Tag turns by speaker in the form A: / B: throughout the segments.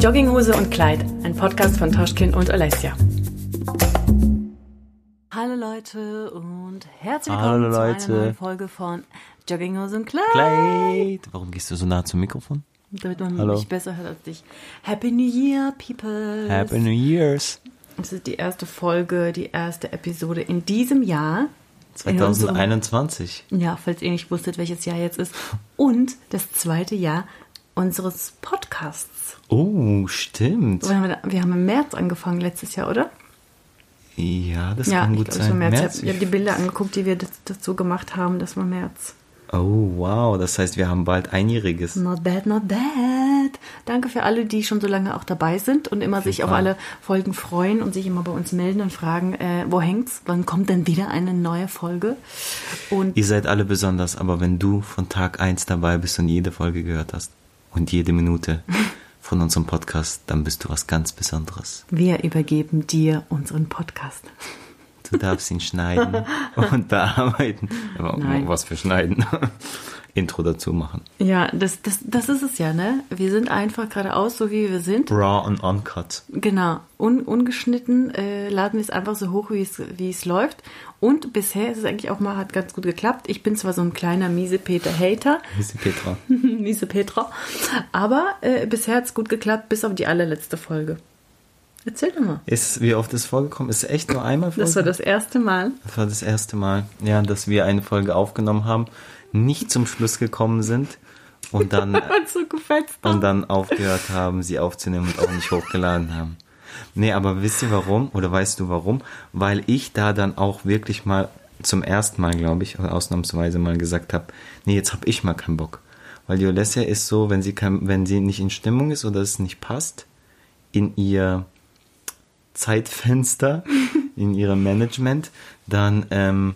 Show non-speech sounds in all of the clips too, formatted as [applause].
A: Jogginghose und Kleid, ein Podcast von Toschkin und Alessia. Hallo Leute und herzlich willkommen
B: Hallo
A: zu
B: Leute.
A: einer neuen Folge von Jogginghose und Kleid.
B: Kleid. Warum gehst du so nah zum Mikrofon?
A: Damit man
B: Hallo.
A: mich besser hört als dich. Happy New Year, people.
B: Happy New Year's.
A: Das ist die erste Folge, die erste Episode in diesem Jahr. In unserem-
B: 2021.
A: Ja, falls ihr nicht wusstet, welches Jahr jetzt ist. Und das zweite Jahr unseres Podcasts.
B: Oh, stimmt.
A: Wir haben, im März angefangen letztes Jahr, oder?
B: Ja, das
A: ja,
B: kann gut
A: war
B: sein.
A: März.
B: März?
A: Ich habe die Bilder angeguckt, die wir dazu gemacht haben. Das war März.
B: Oh, wow. Das heißt, wir haben bald einjähriges.
A: Not bad, not bad. Danke für alle, die schon so lange auch dabei sind und immer sich auf alle Folgen freuen und sich immer bei uns melden und fragen, äh, wo hängt's? Wann kommt denn wieder eine neue Folge? Und
B: Ihr seid alle besonders, aber wenn du von Tag 1 dabei bist und jede Folge gehört hast und jede Minute von unserem Podcast, dann bist du was ganz Besonderes.
A: wir übergeben dir unseren Podcast.
B: Du darfst ihn schneiden [laughs] und bearbeiten. Aber
A: Nein.
B: was für schneiden? [laughs] Intro dazu machen.
A: Ja, das, das, das ist es ja, ne? Wir sind einfach geradeaus, so wie wir sind.
B: Raw und uncut.
A: Genau, Un, ungeschnitten äh, laden wir es einfach so hoch, wie es, wie es läuft. Und bisher ist es eigentlich auch mal, hat ganz gut geklappt. Ich bin zwar so ein kleiner Miese-Peter-Hater,
B: Hier ist die Petra. [laughs]
A: Miese-Petra, aber äh, bisher hat es gut geklappt, bis auf die allerletzte Folge. Erzähl doch mal.
B: Ist, wie oft ist vorgekommen? Ist echt nur einmal
A: Das war
B: vorgekommen?
A: das erste Mal.
B: Das war das erste Mal, ja, dass wir eine Folge aufgenommen haben, nicht zum Schluss gekommen sind und dann, [laughs]
A: Und so
B: und dann aufgehört haben, sie aufzunehmen und auch nicht hochgeladen haben. Nee, aber wisst ihr warum? Oder weißt du warum? Weil ich da dann auch wirklich mal zum ersten Mal, glaube ich, ausnahmsweise mal gesagt habe, nee, jetzt habe ich mal keinen Bock. Weil die Olesja ist so, wenn sie, kein, wenn sie nicht in Stimmung ist oder es nicht passt, in ihr Zeitfenster, [laughs] in ihrem Management, dann, ähm,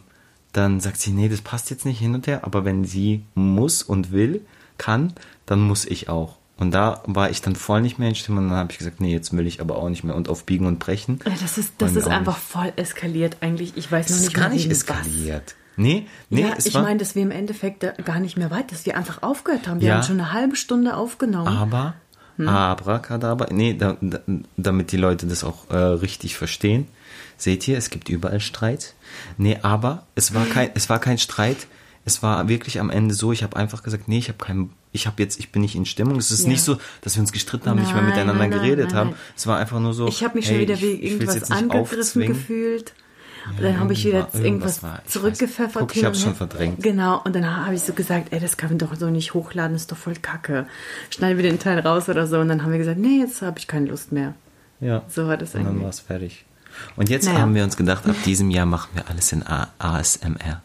B: dann sagt sie, nee, das passt jetzt nicht hin und her. Aber wenn sie muss und will, kann, dann muss ich auch. Und da war ich dann voll nicht mehr in Stimmung und dann habe ich gesagt, nee, jetzt will ich aber auch nicht mehr und auf Biegen und Brechen.
A: Das ist, das ist einfach
B: nicht.
A: voll eskaliert eigentlich. Ich weiß noch nicht
B: ist gar nicht
A: wegen was.
B: eskaliert. Nee, nee,
A: ja, ich meine, dass wir im Endeffekt gar nicht mehr weit, dass wir einfach aufgehört haben. Wir
B: Ja.
A: haben schon eine halbe Stunde aufgenommen.
B: aber,
A: Hm.
B: Abracadabra, nee, da, da, damit die Leute das auch äh, richtig verstehen. Seht ihr, es gibt überall Streit. Nee, aber es war kein, es war kein Streit. Es war wirklich am Ende so, ich habe einfach gesagt, nee, ich habe keinen, ich habe jetzt, ich bin nicht in Stimmung. Es ist
A: Ja.
B: nicht so, dass wir uns gestritten haben, nicht mehr
A: Nein,
B: miteinander
A: nein, nein,
B: geredet
A: nein,
B: haben.
A: nein.
B: Es war einfach nur so.
A: Ich habe mich
B: hey,
A: schon wieder wegen irgendwas angegriffen gefühlt. Und dann habe ich wieder
B: irgendwas-
A: irgendwas zurückgepfeffert.
B: Guck, ich
A: und
B: schon verdrängt.
A: Genau, und dann habe ich so gesagt, ey, das kann man doch so nicht hochladen, ist doch voll kacke. Schneiden wir den Teil raus oder so. Und dann haben wir gesagt, nee, jetzt habe ich keine Lust mehr.
B: Ja.
A: So war das
B: Und dann
A: eigentlich.
B: war es fertig. Und jetzt
A: Naja.
B: haben wir uns gedacht, ab diesem Jahr machen wir alles in A ASMR.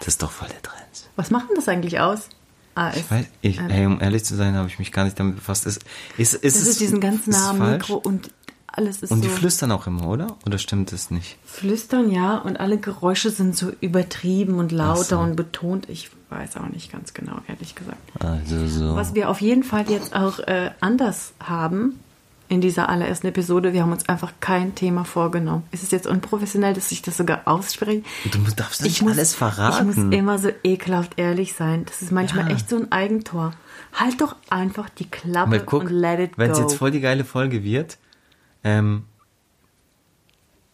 B: Das ist doch voll der Trend.
A: Was macht denn das eigentlich aus? AS.
B: Ich weiß, ich, ey, um ehrlich zu sein, habe ich mich gar nicht damit befasst. Ist, ist, ist,
A: das
B: es-
A: ist diesen ganz
B: ist es
A: nahen
B: falsch?
A: Mikro und alles ist
B: Und
A: so.
B: die flüstern auch immer, oder? Oder stimmt das nicht?
A: Flüstern, ja, und alle Geräusche sind so übertrieben und lauter
B: so.
A: und betont. Ich weiß auch nicht ganz genau, ehrlich gesagt.
B: Also so.
A: Was wir auf jeden Fall jetzt auch äh, anders haben in dieser allerersten Episode, wir haben uns einfach kein Thema vorgenommen. Es ist jetzt unprofessionell, dass ich das sogar ausspreche.
B: Du darfst nicht alles verraten.
A: Ich muss immer so ekelhaft ehrlich sein. Das ist manchmal
B: Ja.
A: echt so ein Eigentor. Halt doch einfach die Klappe
B: Weil guck,
A: und let it
B: wenn es
A: go.
B: jetzt voll die geile Folge wird, ähm,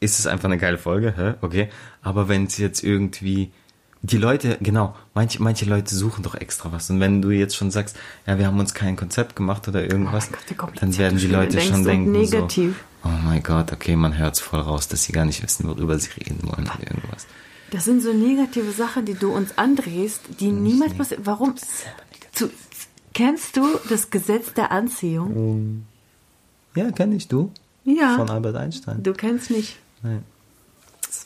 B: ist es einfach eine geile Folge, hä? okay. Aber wenn es jetzt irgendwie die Leute, genau, manche, manche Leute suchen doch extra was. Und wenn du jetzt schon sagst, ja, wir haben uns kein Konzept gemacht oder irgendwas,
A: Oh Gott,
B: dann werden die Leute schon denken,
A: negativ.
B: so, oh mein Gott, okay, man hört es voll raus, dass sie gar nicht wissen, worüber sie reden wollen oder irgendwas.
A: Das sind so negative Sachen, die du uns andrehst, die niemals passieren. Warum? Zu, kennst du das Gesetz der Anziehung?
B: Ja, kenne ich du.
A: Ja.
B: Von Albert Einstein.
A: Du kennst nicht.
B: Nein.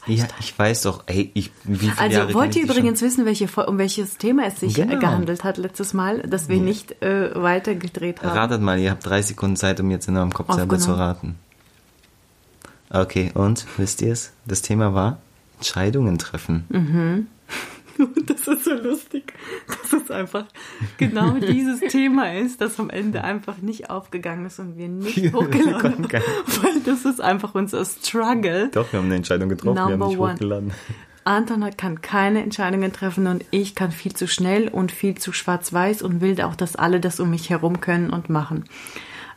B: Ja, ich weiß doch, ey, ich, wie viele
A: Also
B: Jahre
A: wollt ihr übrigens wissen, welche, um welches Thema es sich
B: Genau.
A: äh, gehandelt hat letztes Mal, dass wir nicht äh, weitergedreht haben?
B: Ratet mal, ihr habt drei Sekunden Zeit, um jetzt in eurem Kopf selber zu raten. Okay, und, wisst ihr es? Das Thema war Entscheidungen treffen.
A: Mhm. [laughs] Das ist so lustig, dass es einfach genau dieses Thema ist, das am Ende einfach nicht aufgegangen ist und wir nicht [laughs] hochgeladen haben. Weil das ist einfach unser Struggle.
B: Doch, wir haben eine Entscheidung getroffen, wir haben
A: Number
B: nicht
A: one.
B: hochgeladen.
A: Anton hat- kann keine Entscheidungen treffen und ich kann viel zu schnell und viel zu schwarz-weiß und will auch, dass alle das um mich herum können und machen.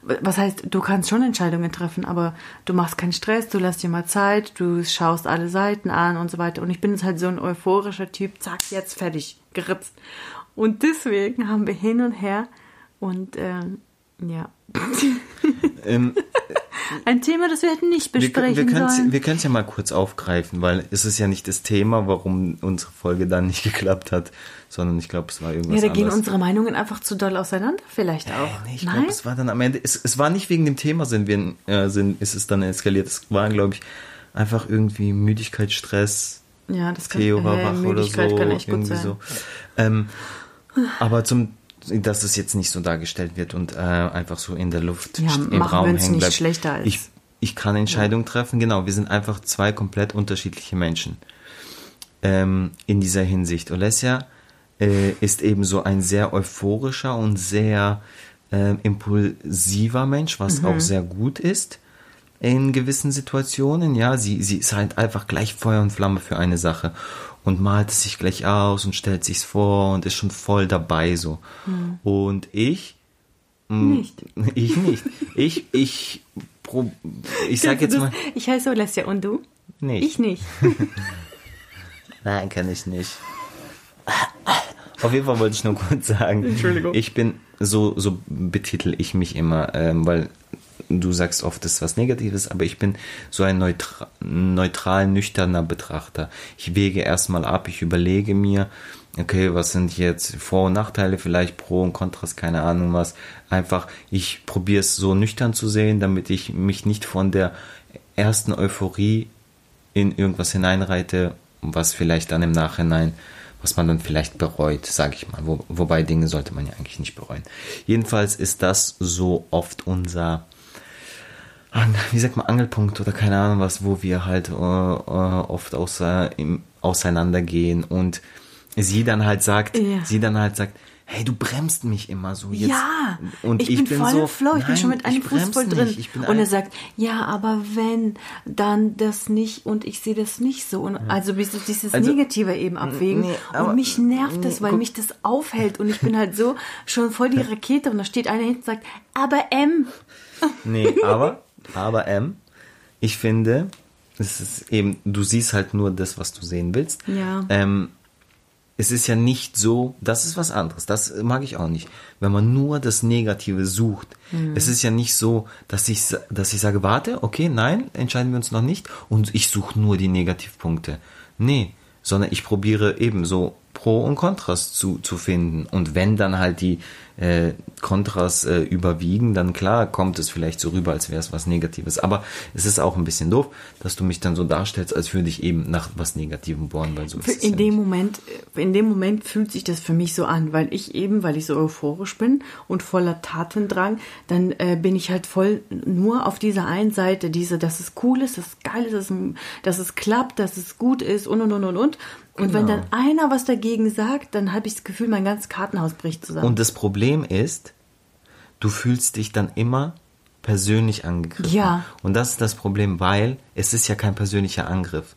A: Was heißt, du kannst schon Entscheidungen treffen, aber du machst keinen Stress, du lässt dir mal Zeit, du schaust alle Seiten an und so weiter. Und ich bin jetzt halt so ein euphorischer Typ, zack, jetzt fertig, geritzt. Und deswegen haben wir hin und her und ähm, ja.
B: Ähm,
A: Ein Thema, das wir hätten nicht besprechen
B: wir können
A: sollen.
B: wir es ja mal kurz aufgreifen, weil es ist ja nicht das Thema, warum unsere Folge dann nicht [laughs] geklappt hat, sondern ich glaube, es war irgendwas
A: ja, da gehen
B: anderes.
A: unsere Meinungen einfach zu doll auseinander, vielleicht auch.
B: Nee, ich glaube, es war dann am Ende, es, es war nicht wegen dem Thema, sind wir, äh, sind, ist es dann eskaliert. Es war, glaube ich, einfach irgendwie Müdigkeit, Stress,
A: ja, das kann,
B: Theo war
A: äh,
B: wach oder so,
A: Müdigkeit kann echt gut sein.
B: so. Ähm, aber zum, dass es jetzt nicht so dargestellt wird und äh, einfach so in der Luft
A: Ja,
B: im Raum hängen
A: nicht
B: bleibt.
A: schlechter als-
B: ich, ich kann Entscheidungen treffen, genau. Wir sind einfach zwei komplett unterschiedliche Menschen ähm, in dieser Hinsicht. Olesja äh, ist eben so ein sehr euphorischer und sehr ähm, impulsiver Mensch, was auch sehr gut ist in gewissen Situationen. Ja, sie, sie ist halt einfach gleich Feuer und Flamme für eine Sache und malt es sich gleich aus und stellt sich's vor und ist schon voll dabei so. Und ich
A: Nicht. [laughs]
B: ich nicht. Ich, ich, pro, ich sag jetzt mal?
A: Ich heiße Alessia und du?
B: nicht.
A: Ich nicht. [laughs]
B: Nein, kann ich nicht. Auf jeden Fall wollte ich nur kurz sagen.
A: Entschuldigung.
B: Ich bin, so, so betitel ich mich immer, ähm, weil du sagst oft, das ist was Negatives, aber ich bin so ein neutra neutral, nüchterner Betrachter. Ich wege erstmal ab, ich überlege mir, okay, was sind jetzt Vor- und Nachteile, vielleicht Pro und Kontras, keine Ahnung was. Einfach, ich probiere es so nüchtern zu sehen, damit ich mich nicht von der ersten Euphorie in irgendwas hineinreite, was vielleicht dann im Nachhinein, was man dann vielleicht bereut, sage ich mal. Wo, wobei Dinge sollte man ja eigentlich nicht bereuen. Jedenfalls ist das so oft unser, wie sagt man, Angelpunkt oder keine Ahnung was, wo wir halt äh, äh, oft außer, im, auseinandergehen und sie dann halt sagt,
A: Ja.
B: sie dann halt sagt, hey, du bremst mich immer so jetzt.
A: ja,
B: und
A: ich, bin, voll
B: so,
A: im Flow, ich bin schon
B: nein,
A: mit einem
B: ich
A: Fuß voll drin.
B: Ich bin
A: und er sagt, ja, aber wenn, dann das nicht und ich sehe das nicht so. Und also bis dieses
B: Also,
A: Negative eben abwägen.
B: nee, aber-
A: und mich nervt das, weil
B: guck-
A: mich das aufhält und ich bin halt so schon voll die [laughs] Rakete und da steht einer hinten und sagt, aber M.
B: Nee, aber, aber M, ich finde, es ist eben, du siehst halt nur das, was du sehen willst.
A: Ja.
B: Ähm, es ist ja nicht so, das ist was anderes, das mag ich auch nicht. Wenn man nur das Negative sucht.
A: Mhm.
B: Es ist ja nicht so, dass ich, dass ich sage, warte, okay, nein, entscheiden wir uns noch nicht und ich suche nur die Negativpunkte. Nee, sondern ich probiere eben so Pro und Kontras zu, zu finden. Und wenn dann halt die äh, Kontras äh, überwiegen, dann klar kommt es vielleicht so rüber, als wäre es was Negatives. Aber es ist auch ein bisschen doof, dass du mich dann so darstellst, als würde ich eben nach was Negativem bohren, weil so ist
A: Für-
B: es
A: In dem. Moment, in dem Moment fühlt sich das für mich so an, weil ich eben, weil ich so euphorisch bin und voller Tatendrang, dann äh, bin ich halt voll nur auf dieser einen Seite, diese, dass es cool ist, dass es geil ist, dass es, dass es klappt, dass es gut ist und und und und und. Und wenn
B: Genau.
A: dann einer was dagegen sagt, dann habe ich das Gefühl, mein ganzes Kartenhaus bricht zusammen.
B: Und das Problem ist, du fühlst dich dann immer persönlich angegriffen.
A: Ja.
B: Und das ist das Problem, weil es ist ja kein persönlicher Angriff.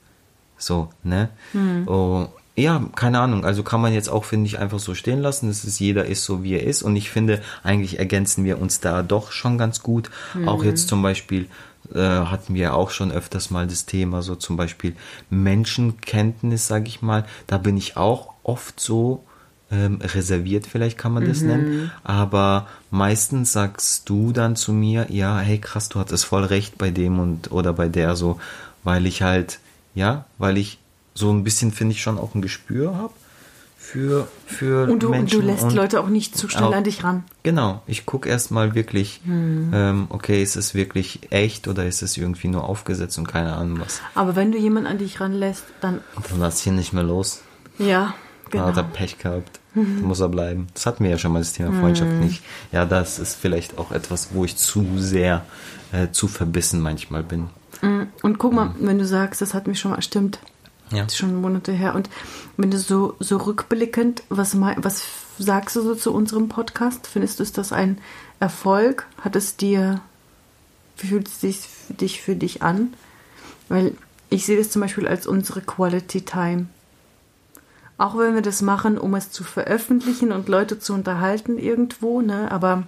B: So, ne?
A: Hm.
B: Oh, ja, keine Ahnung. Also kann man jetzt auch, finde ich, einfach so stehen lassen. Es ist, jeder ist so, wie er ist. Und ich finde, eigentlich ergänzen wir uns da doch schon ganz gut. Auch
A: Hm.
B: jetzt zum Beispiel äh, hatten wir auch schon öfters mal das Thema, so zum Beispiel Menschenkenntnis, sage ich mal. Da bin ich auch oft so ähm, reserviert, vielleicht kann man das nennen. Aber meistens sagst du dann zu mir, ja, hey krass, du hattest voll recht bei dem und oder bei der so, weil ich halt, ja, weil ich so ein bisschen, finde ich, schon auch ein Gespür habe für, für
A: Und du, und
B: Menschen.
A: du lässt
B: und
A: Leute auch nicht zu schnell
B: auch-
A: an dich ran.
B: Genau, ich gucke erstmal wirklich,
A: Hm.
B: ähm, okay, ist es wirklich echt oder ist es irgendwie nur aufgesetzt und keine Ahnung was.
A: Aber wenn du jemanden an dich ranlässt, dann,
B: Dann lass hier nicht mehr los.
A: ja,
B: Genau. Hat
A: genau.
B: er Pech gehabt. [laughs] Muss er bleiben. Das hatten wir ja schon mal, das Thema Freundschaft nicht. Ja, das ist vielleicht auch etwas, wo ich zu sehr, äh, zu verbissen manchmal bin.
A: Und guck mal, wenn du sagst, das hat mich schon mal, stimmt,
B: Ja.
A: Das ist schon Monate her. Und wenn du so, so rückblickend, was, was sagst du so zu unserem Podcast? Findest du ist das ein Erfolg? Hat es dir, wie fühlt es sich für dich, für dich an? Weil ich sehe das zum Beispiel als unsere Quality Time. Auch wenn wir das machen, um es zu veröffentlichen und Leute zu unterhalten irgendwo, ne? Aber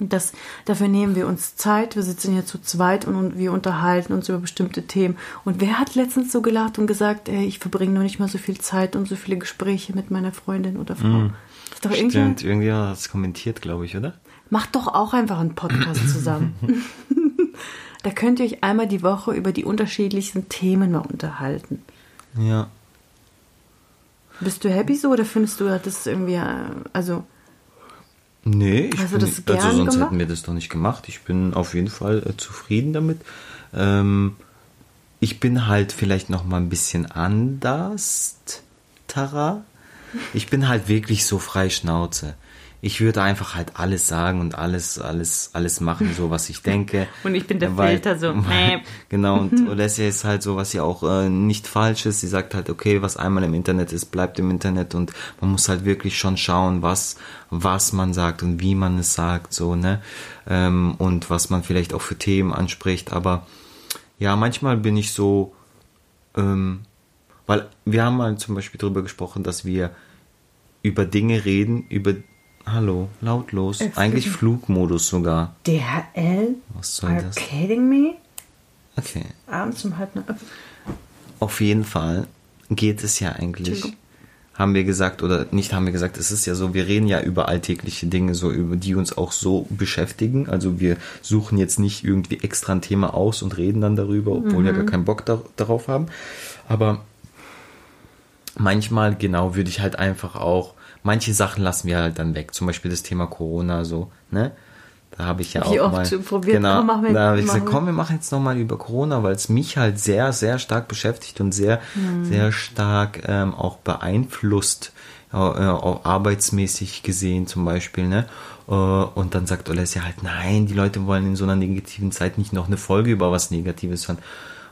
A: Das, dafür nehmen wir uns Zeit. Wir sitzen hier zu zweit und, wir unterhalten uns über bestimmte Themen. Und wer hat letztens so gelacht und gesagt, ey, ich verbringe noch nicht mal so viel Zeit und so viele Gespräche mit meiner Freundin oder Frau?
B: Mhm.
A: Ist doch
B: Stimmt,
A: irgendwie,
B: irgendwie hat es kommentiert, glaube ich, oder?
A: macht doch auch einfach einen Podcast zusammen. [laughs] [laughs] da könnt ihr euch einmal die Woche über die unterschiedlichsten Themen mal unterhalten.
B: Ja.
A: Bist du happy so oder findest du das irgendwie, äh, also,
B: Nee, ich
A: du
B: bin,
A: das
B: also sonst
A: gemacht?
B: hätten wir das doch nicht gemacht. Ich bin auf jeden Fall äh, zufrieden damit. Ähm, ich bin halt vielleicht noch mal ein bisschen anders, Tara. Ich bin halt wirklich so frei Schnauze. Ich würde einfach halt alles sagen und alles, alles, alles machen, so was ich denke. [laughs]
A: Und ich bin der
B: Weil-
A: Filter, so, [laughs]
B: Weil, genau, und [laughs] Olesja ist halt so, was ja auch äh, nicht falsch ist. Sie sagt halt, okay, was einmal im Internet ist, bleibt im Internet und man muss halt wirklich schon schauen, was, was man sagt und wie man es sagt, so, ne? Ähm, und was man vielleicht auch für Themen anspricht. Aber ja, manchmal bin ich so, ähm, weil wir haben mal zum Beispiel darüber gesprochen, dass wir über Dinge reden, über Hallo, lautlos.
A: Äh,
B: Eigentlich Flugmodus sogar.
A: DHL?
B: Was soll
A: Are
B: das?
A: you kidding me?
B: Okay.
A: Abends um halb neun.
B: Auf jeden Fall geht es ja eigentlich, haben wir gesagt, oder nicht haben wir gesagt, es ist ja so, wir reden ja über alltägliche Dinge, so über die uns auch so beschäftigen. Also wir suchen jetzt nicht irgendwie extra ein Thema aus und reden dann darüber, obwohl wir gar keinen Bock da, darauf haben. Aber manchmal, genau, würde ich halt einfach auch, manche Sachen lassen wir halt dann weg. Zum Beispiel das Thema Corona, so, ne? Da habe ich ja
A: Wie
B: auch
A: oft
B: mal,
A: probiert,
B: genau,
A: komm, mit,
B: da habe ich gesagt, komm, wir machen jetzt nochmal über Corona, weil es mich halt sehr, sehr stark beschäftigt und sehr,
A: Hm.
B: sehr stark ähm, auch beeinflusst, äh, äh, auch arbeitsmäßig gesehen zum Beispiel, ne? Äh, Und dann sagt Olesja halt, nein, die Leute wollen in so einer negativen Zeit nicht noch eine Folge über was Negatives hören,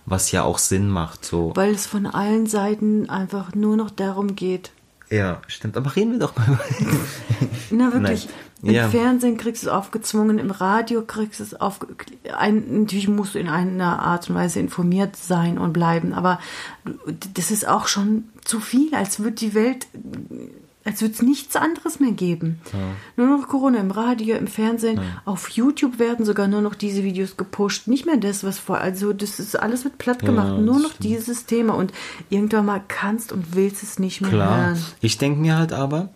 B: was ja auch Sinn macht, so.
A: Weil es von allen Seiten einfach nur noch darum geht.
B: Ja, stimmt, aber reden wir doch mal. [laughs]
A: Na wirklich,
B: Nein.
A: im
B: Ja.
A: Fernsehen kriegst du es aufgezwungen, im Radio kriegst du es aufge... Ein, natürlich musst du in einer Art und Weise informiert sein und bleiben, aber das ist auch schon zu viel, als würde die Welt, als würde es nichts anderes mehr geben. Nur noch Corona im Radio, im Fernsehen, auf YouTube werden sogar nur noch diese Videos gepusht, nicht mehr das, was vor, also das ist alles wird platt gemacht,
B: Ja,
A: nur noch
B: stimmt.
A: dieses Thema und irgendwann mal kannst und willst es nicht mehr
B: Klar.
A: hören.
B: Ich denke mir halt aber,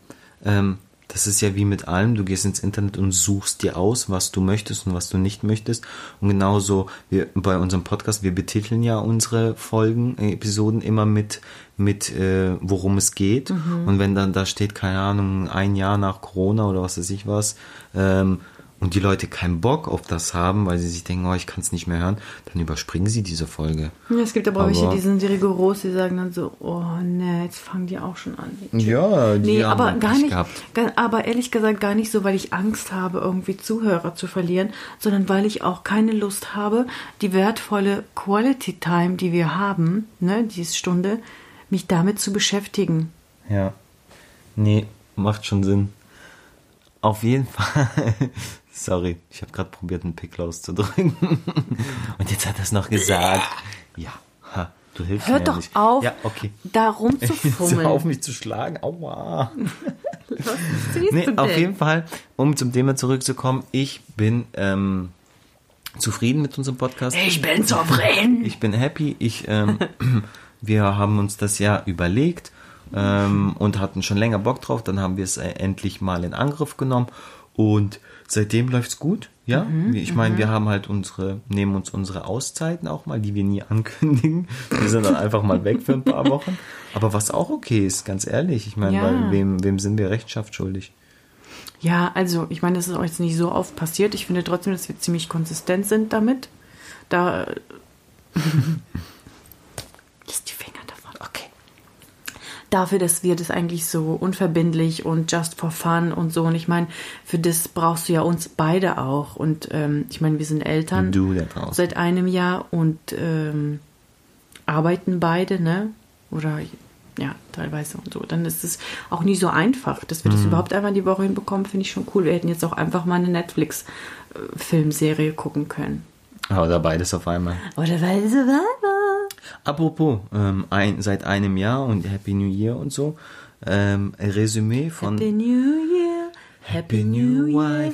B: ähm, das ist ja wie mit allem, du gehst ins Internet und suchst dir aus, was du möchtest und was du nicht möchtest. Und genauso wir bei unserem Podcast, wir betiteln ja unsere Folgen, Episoden immer mit, mit äh, worum es geht. Und wenn dann da steht, keine Ahnung, ein Jahr nach Corona oder was weiß ich was, ähm, und die Leute keinen Bock auf das haben, weil sie sich denken, oh, ich kann es nicht mehr hören, dann überspringen sie diese Folge.
A: Ja, es gibt aber, welche,
B: Aber-
A: die sind rigoros, die sagen dann so, oh ne, jetzt fangen die auch schon an.
B: Ja, die
A: Nee,
B: haben
A: aber gar nicht,
B: gehabt.
A: gar, aber ehrlich gesagt gar nicht so, weil ich Angst habe, irgendwie Zuhörer zu verlieren, sondern weil ich auch keine Lust habe, die wertvolle Quality Time, die wir haben, ne, diese Stunde, mich damit zu beschäftigen.
B: Ja. Nee, macht schon Sinn. Auf jeden [laughs] Fall. Sorry, ich habe gerade probiert, einen Pickel auszudrücken. [laughs] Und jetzt hat er es noch gesagt. Ja, ha, du hilfst mir
A: Hört
B: ja
A: doch
B: nicht.
A: auf,
B: Ja, okay.
A: da rumzufummeln. [laughs]
B: auf mich zu schlagen. Aua. [laughs]
A: Was
B: Nee,
A: du
B: auf
A: denn?
B: jeden Fall, um zum Thema zurückzukommen, ich bin ähm, zufrieden mit unserem Podcast.
A: Ich bin zufrieden.
B: Ich bin happy. Ich, ähm, wir haben uns das ja überlegt ähm, und hatten schon länger Bock drauf. Dann haben wir es äh, endlich mal in Angriff genommen und seitdem läuft's gut. Ja,
A: Mhm,
B: ich meine, wir haben halt unsere, nehmen uns unsere Auszeiten auch mal, die wir nie [laughs] ankündigen. Wir sind dann einfach mal weg für ein paar Wochen. Aber was auch okay ist, ganz ehrlich. Ich meine,
A: Ja.
B: wem, wem sind wir Rechenschaft schuldig?
A: Ja, also ich meine, das ist auch jetzt nicht so oft passiert. Ich finde trotzdem, dass wir ziemlich konsistent sind damit. Da. [laughs] Lass die Finger davon. Okay. Dafür, dass wir das eigentlich so unverbindlich und just for fun und so. Und ich meine, für das brauchst du ja uns beide auch. Und ähm, ich meine, wir sind Eltern
B: Du
A: seit einem Jahr und ähm, arbeiten beide, ne? Oder ja, teilweise und so. Dann ist es auch nie so einfach, dass wir das überhaupt einmal die Woche hinbekommen, finde ich schon cool. Wir hätten jetzt auch einfach mal eine Netflix-Filmserie gucken können.
B: Oder beides auf einmal.
A: Oder weil so war.
B: Apropos, ähm, ein, seit einem Jahr und Happy New Year und so, ähm, Resümee von
A: Happy New Year, Happy New Year.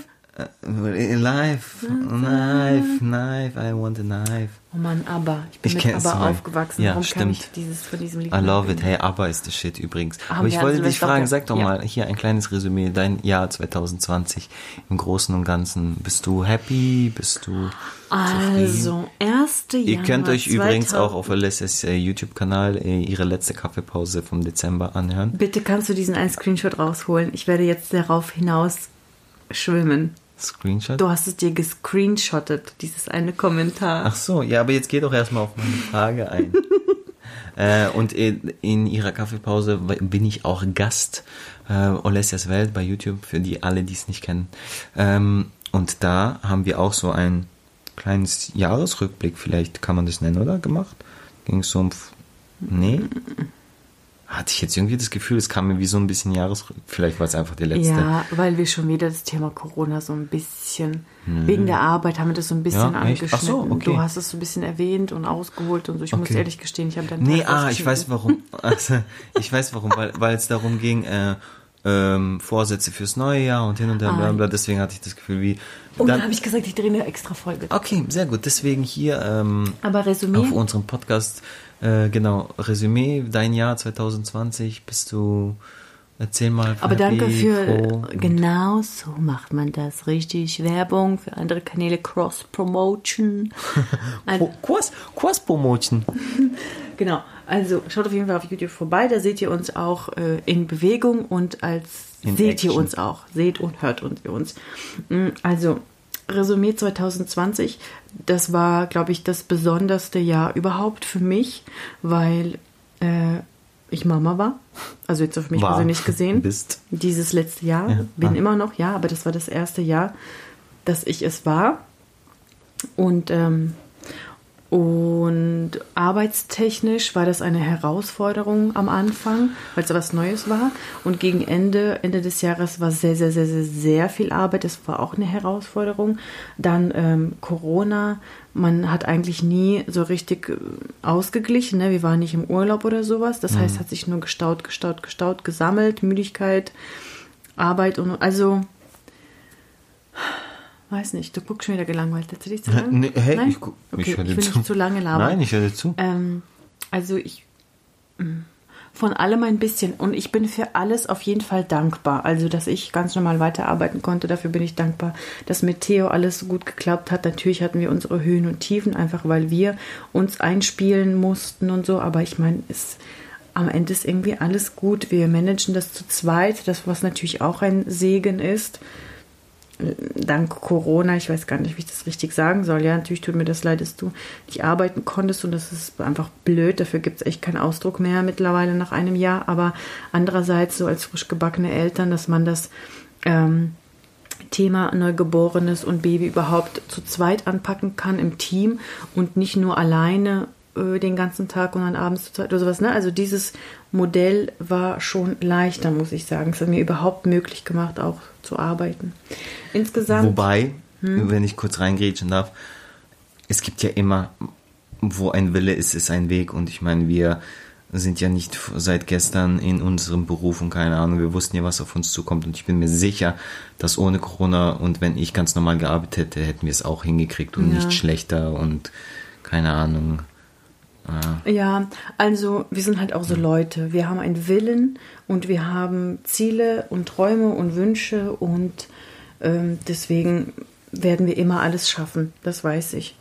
B: Life, knife, knife, I want a knife.
A: Oh Mann, aber ich bin
B: Ich
A: mit aber
B: mal.
A: aufgewachsen.
B: Ja,
A: Warum kann ich
B: stimmt.
A: dieses von diesem Lied
B: I love it. Hey, ABBA ist der Shit übrigens.
A: Ah,
B: Aber ich wollte dich fragen, sag doch
A: Ja.
B: mal hier ein kleines Resümee. Dein Jahr 2020 im Großen und Ganzen. Bist du happy? Bist du
A: Also, erste Jahr.
B: Ihr könnt euch übrigens
A: 2000
B: auch auf Alessias äh, YouTube-Kanal äh, ihre letzte Kaffeepause vom Dezember anhören.
A: Bitte kannst du diesen einen Screenshot rausholen. Ich werde jetzt darauf hinaus schwimmen.
B: Screenshot?
A: Du hast es dir gescreenshottet, dieses eine Kommentar.
B: Ach so, ja, aber jetzt geh doch erstmal auf meine Frage ein. [laughs] äh, und in, in ihrer Kaffeepause bin ich auch Gast äh, Olesias Welt bei YouTube, für die alle, die es nicht kennen. Ähm, und da haben wir auch so ein kleines Jahresrückblick, vielleicht kann man das nennen, oder? Gemacht. Ging es so um. Nee? Hatte ich jetzt irgendwie das Gefühl, es kam mir wie so ein bisschen Jahresrückblick. Vielleicht war es einfach der letzte.
A: Ja, weil wir schon wieder das Thema Corona so ein bisschen, wegen der Arbeit haben wir das so ein bisschen
B: Hm. Ja,
A: angeschnitten.
B: Ach so, okay.
A: Du hast es so ein bisschen erwähnt und ausgeholt und so. Ich muss
B: Okay.
A: ehrlich gestehen, ich habe dann
B: Nee, ah, ich weiß warum. Also, ich weiß warum, weil, weil es darum ging, äh, ähm, Vorsätze fürs neue Jahr und hin und her, bla, bla. Deswegen hatte ich das Gefühl, wie.
A: Und dann
B: Dann,
A: habe ich gesagt, ich drehe eine extra Folge.
B: okay, sehr gut. Deswegen hier ähm,
A: Aber Resümee.
B: auf unserem Podcast, äh, genau, Resümee, dein Jahr 2020, bist du. Erzähl mal.
A: Aber danke für, genau so macht man das, richtig. Werbung für andere Kanäle, Cross-Promotion. [laughs]
B: Kurspromotion. [laughs]
A: Genau, also schaut auf jeden Fall auf YouTube vorbei, da seht ihr uns auch äh, in Bewegung und als
B: In
A: seht
B: Action.
A: ihr uns auch, seht und hört uns ihr uns. Mm, Also Resümee 2020, das war, glaube ich, das besonderste Jahr überhaupt für mich, weil äh, ich Mama war, also jetzt auf mich
B: War.
A: persönlich gesehen,
B: Bist.
A: dieses letzte Jahr,
B: Ja,
A: bin
B: war.
A: immer noch, ja, aber das war das erste Jahr, dass ich es war. Und, ähm, und arbeitstechnisch war das eine Herausforderung am Anfang, weil es was Neues war. Und gegen Ende, Ende des Jahres war sehr, sehr, sehr, sehr, sehr viel Arbeit. Das war auch eine Herausforderung. Dann ähm, Corona. Man hat eigentlich nie so richtig äh, ausgeglichen. Ne? Wir waren nicht im Urlaub oder sowas. Das heißt, hat sich nur gestaut, gestaut, gestaut, gesammelt. Müdigkeit, Arbeit und also Weiß nicht, du guckst schon wieder gelangweilt. Erzähl ich zu lange?
B: Nee, hey,
A: Nein?
B: ich, gu-
A: okay,
B: ich
A: ich will
B: zu.
A: nicht zu lange labern.
B: Nein, ich höre zu.
A: Ähm, also ich mm, von allem ein bisschen und ich bin für alles auf jeden Fall dankbar. Also dass ich ganz normal weiterarbeiten konnte, dafür bin ich dankbar. Dass mit Theo alles so gut geklappt hat. Natürlich hatten wir unsere Höhen und Tiefen, einfach weil wir uns einspielen mussten und so. Aber ich meine, es am Ende ist irgendwie alles gut. Wir managen das zu zweit, das was natürlich auch ein Segen ist dank Corona, ich weiß gar nicht, wie ich das richtig sagen soll. Ja, natürlich tut mir das leid, dass du nicht arbeiten konntest und das ist einfach blöd. Dafür gibt es echt keinen Ausdruck mehr mittlerweile nach einem Jahr. Aber andererseits, so als frisch gebackene Eltern, dass man das ähm, Thema Neugeborenes und Baby überhaupt zu zweit anpacken kann im Team und nicht nur alleine äh, den ganzen Tag und dann abends zu zweit oder sowas. Ne? Also dieses Modell war schon leichter, muss ich sagen. Es hat mir überhaupt möglich gemacht, auch zu arbeiten. Insgesamt.
B: Wobei,
A: Hm?
B: wenn ich kurz reingrätschen darf, es gibt ja immer, wo ein Wille ist, ist ein Weg. Und ich meine, wir sind ja nicht seit gestern in unserem Beruf und keine Ahnung, wir wussten ja, was auf uns zukommt. Und ich bin mir sicher, dass ohne Corona und wenn ich ganz normal gearbeitet hätte, hätten wir es auch hingekriegt und
A: Ja.
B: nicht schlechter und keine Ahnung.
A: Ja, also wir sind halt auch so Leute. Wir haben einen Willen und wir haben Ziele und Träume und Wünsche und ähm, deswegen werden wir immer alles schaffen, das weiß ich.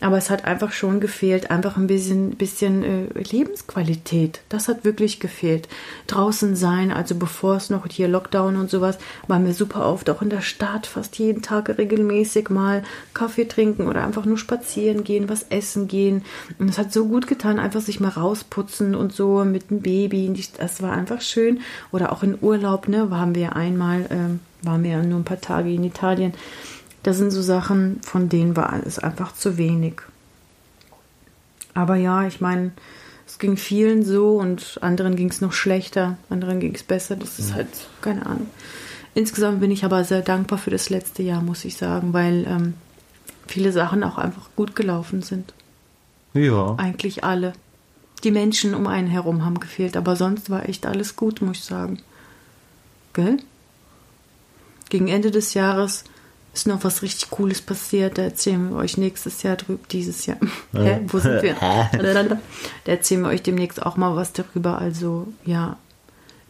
A: Aber es hat einfach schon gefehlt, einfach ein bisschen, bisschen äh, Lebensqualität. Das hat wirklich gefehlt. Draußen sein, also bevor es noch hier Lockdown und sowas, waren wir super oft auch in der Stadt, fast jeden Tag regelmäßig mal Kaffee trinken oder einfach nur spazieren gehen, was essen gehen. Und es hat so gut getan, einfach sich mal rausputzen und so mit dem Baby. Das war einfach schön. Oder auch in Urlaub, ne, waren wir einmal, ähm, waren wir ja nur ein paar Tage in Italien. Das sind so Sachen, von denen war es einfach zu wenig. Aber ja, ich meine, es ging vielen so und anderen ging es noch schlechter, anderen ging es besser. Das ist halt, keine Ahnung. Insgesamt bin ich aber sehr dankbar für das letzte Jahr, muss ich sagen, weil ähm, viele Sachen auch einfach gut gelaufen sind.
B: Ja.
A: Eigentlich alle. Die Menschen um einen herum haben gefehlt, aber sonst war echt alles gut, muss ich sagen. Gell? Gegen Ende des Jahres ist noch was richtig Cooles passiert. Da erzählen wir euch nächstes Jahr drüber, dieses Jahr. [laughs] Hä? Wo sind wir? da erzählen wir euch demnächst auch mal was darüber. Also, ja,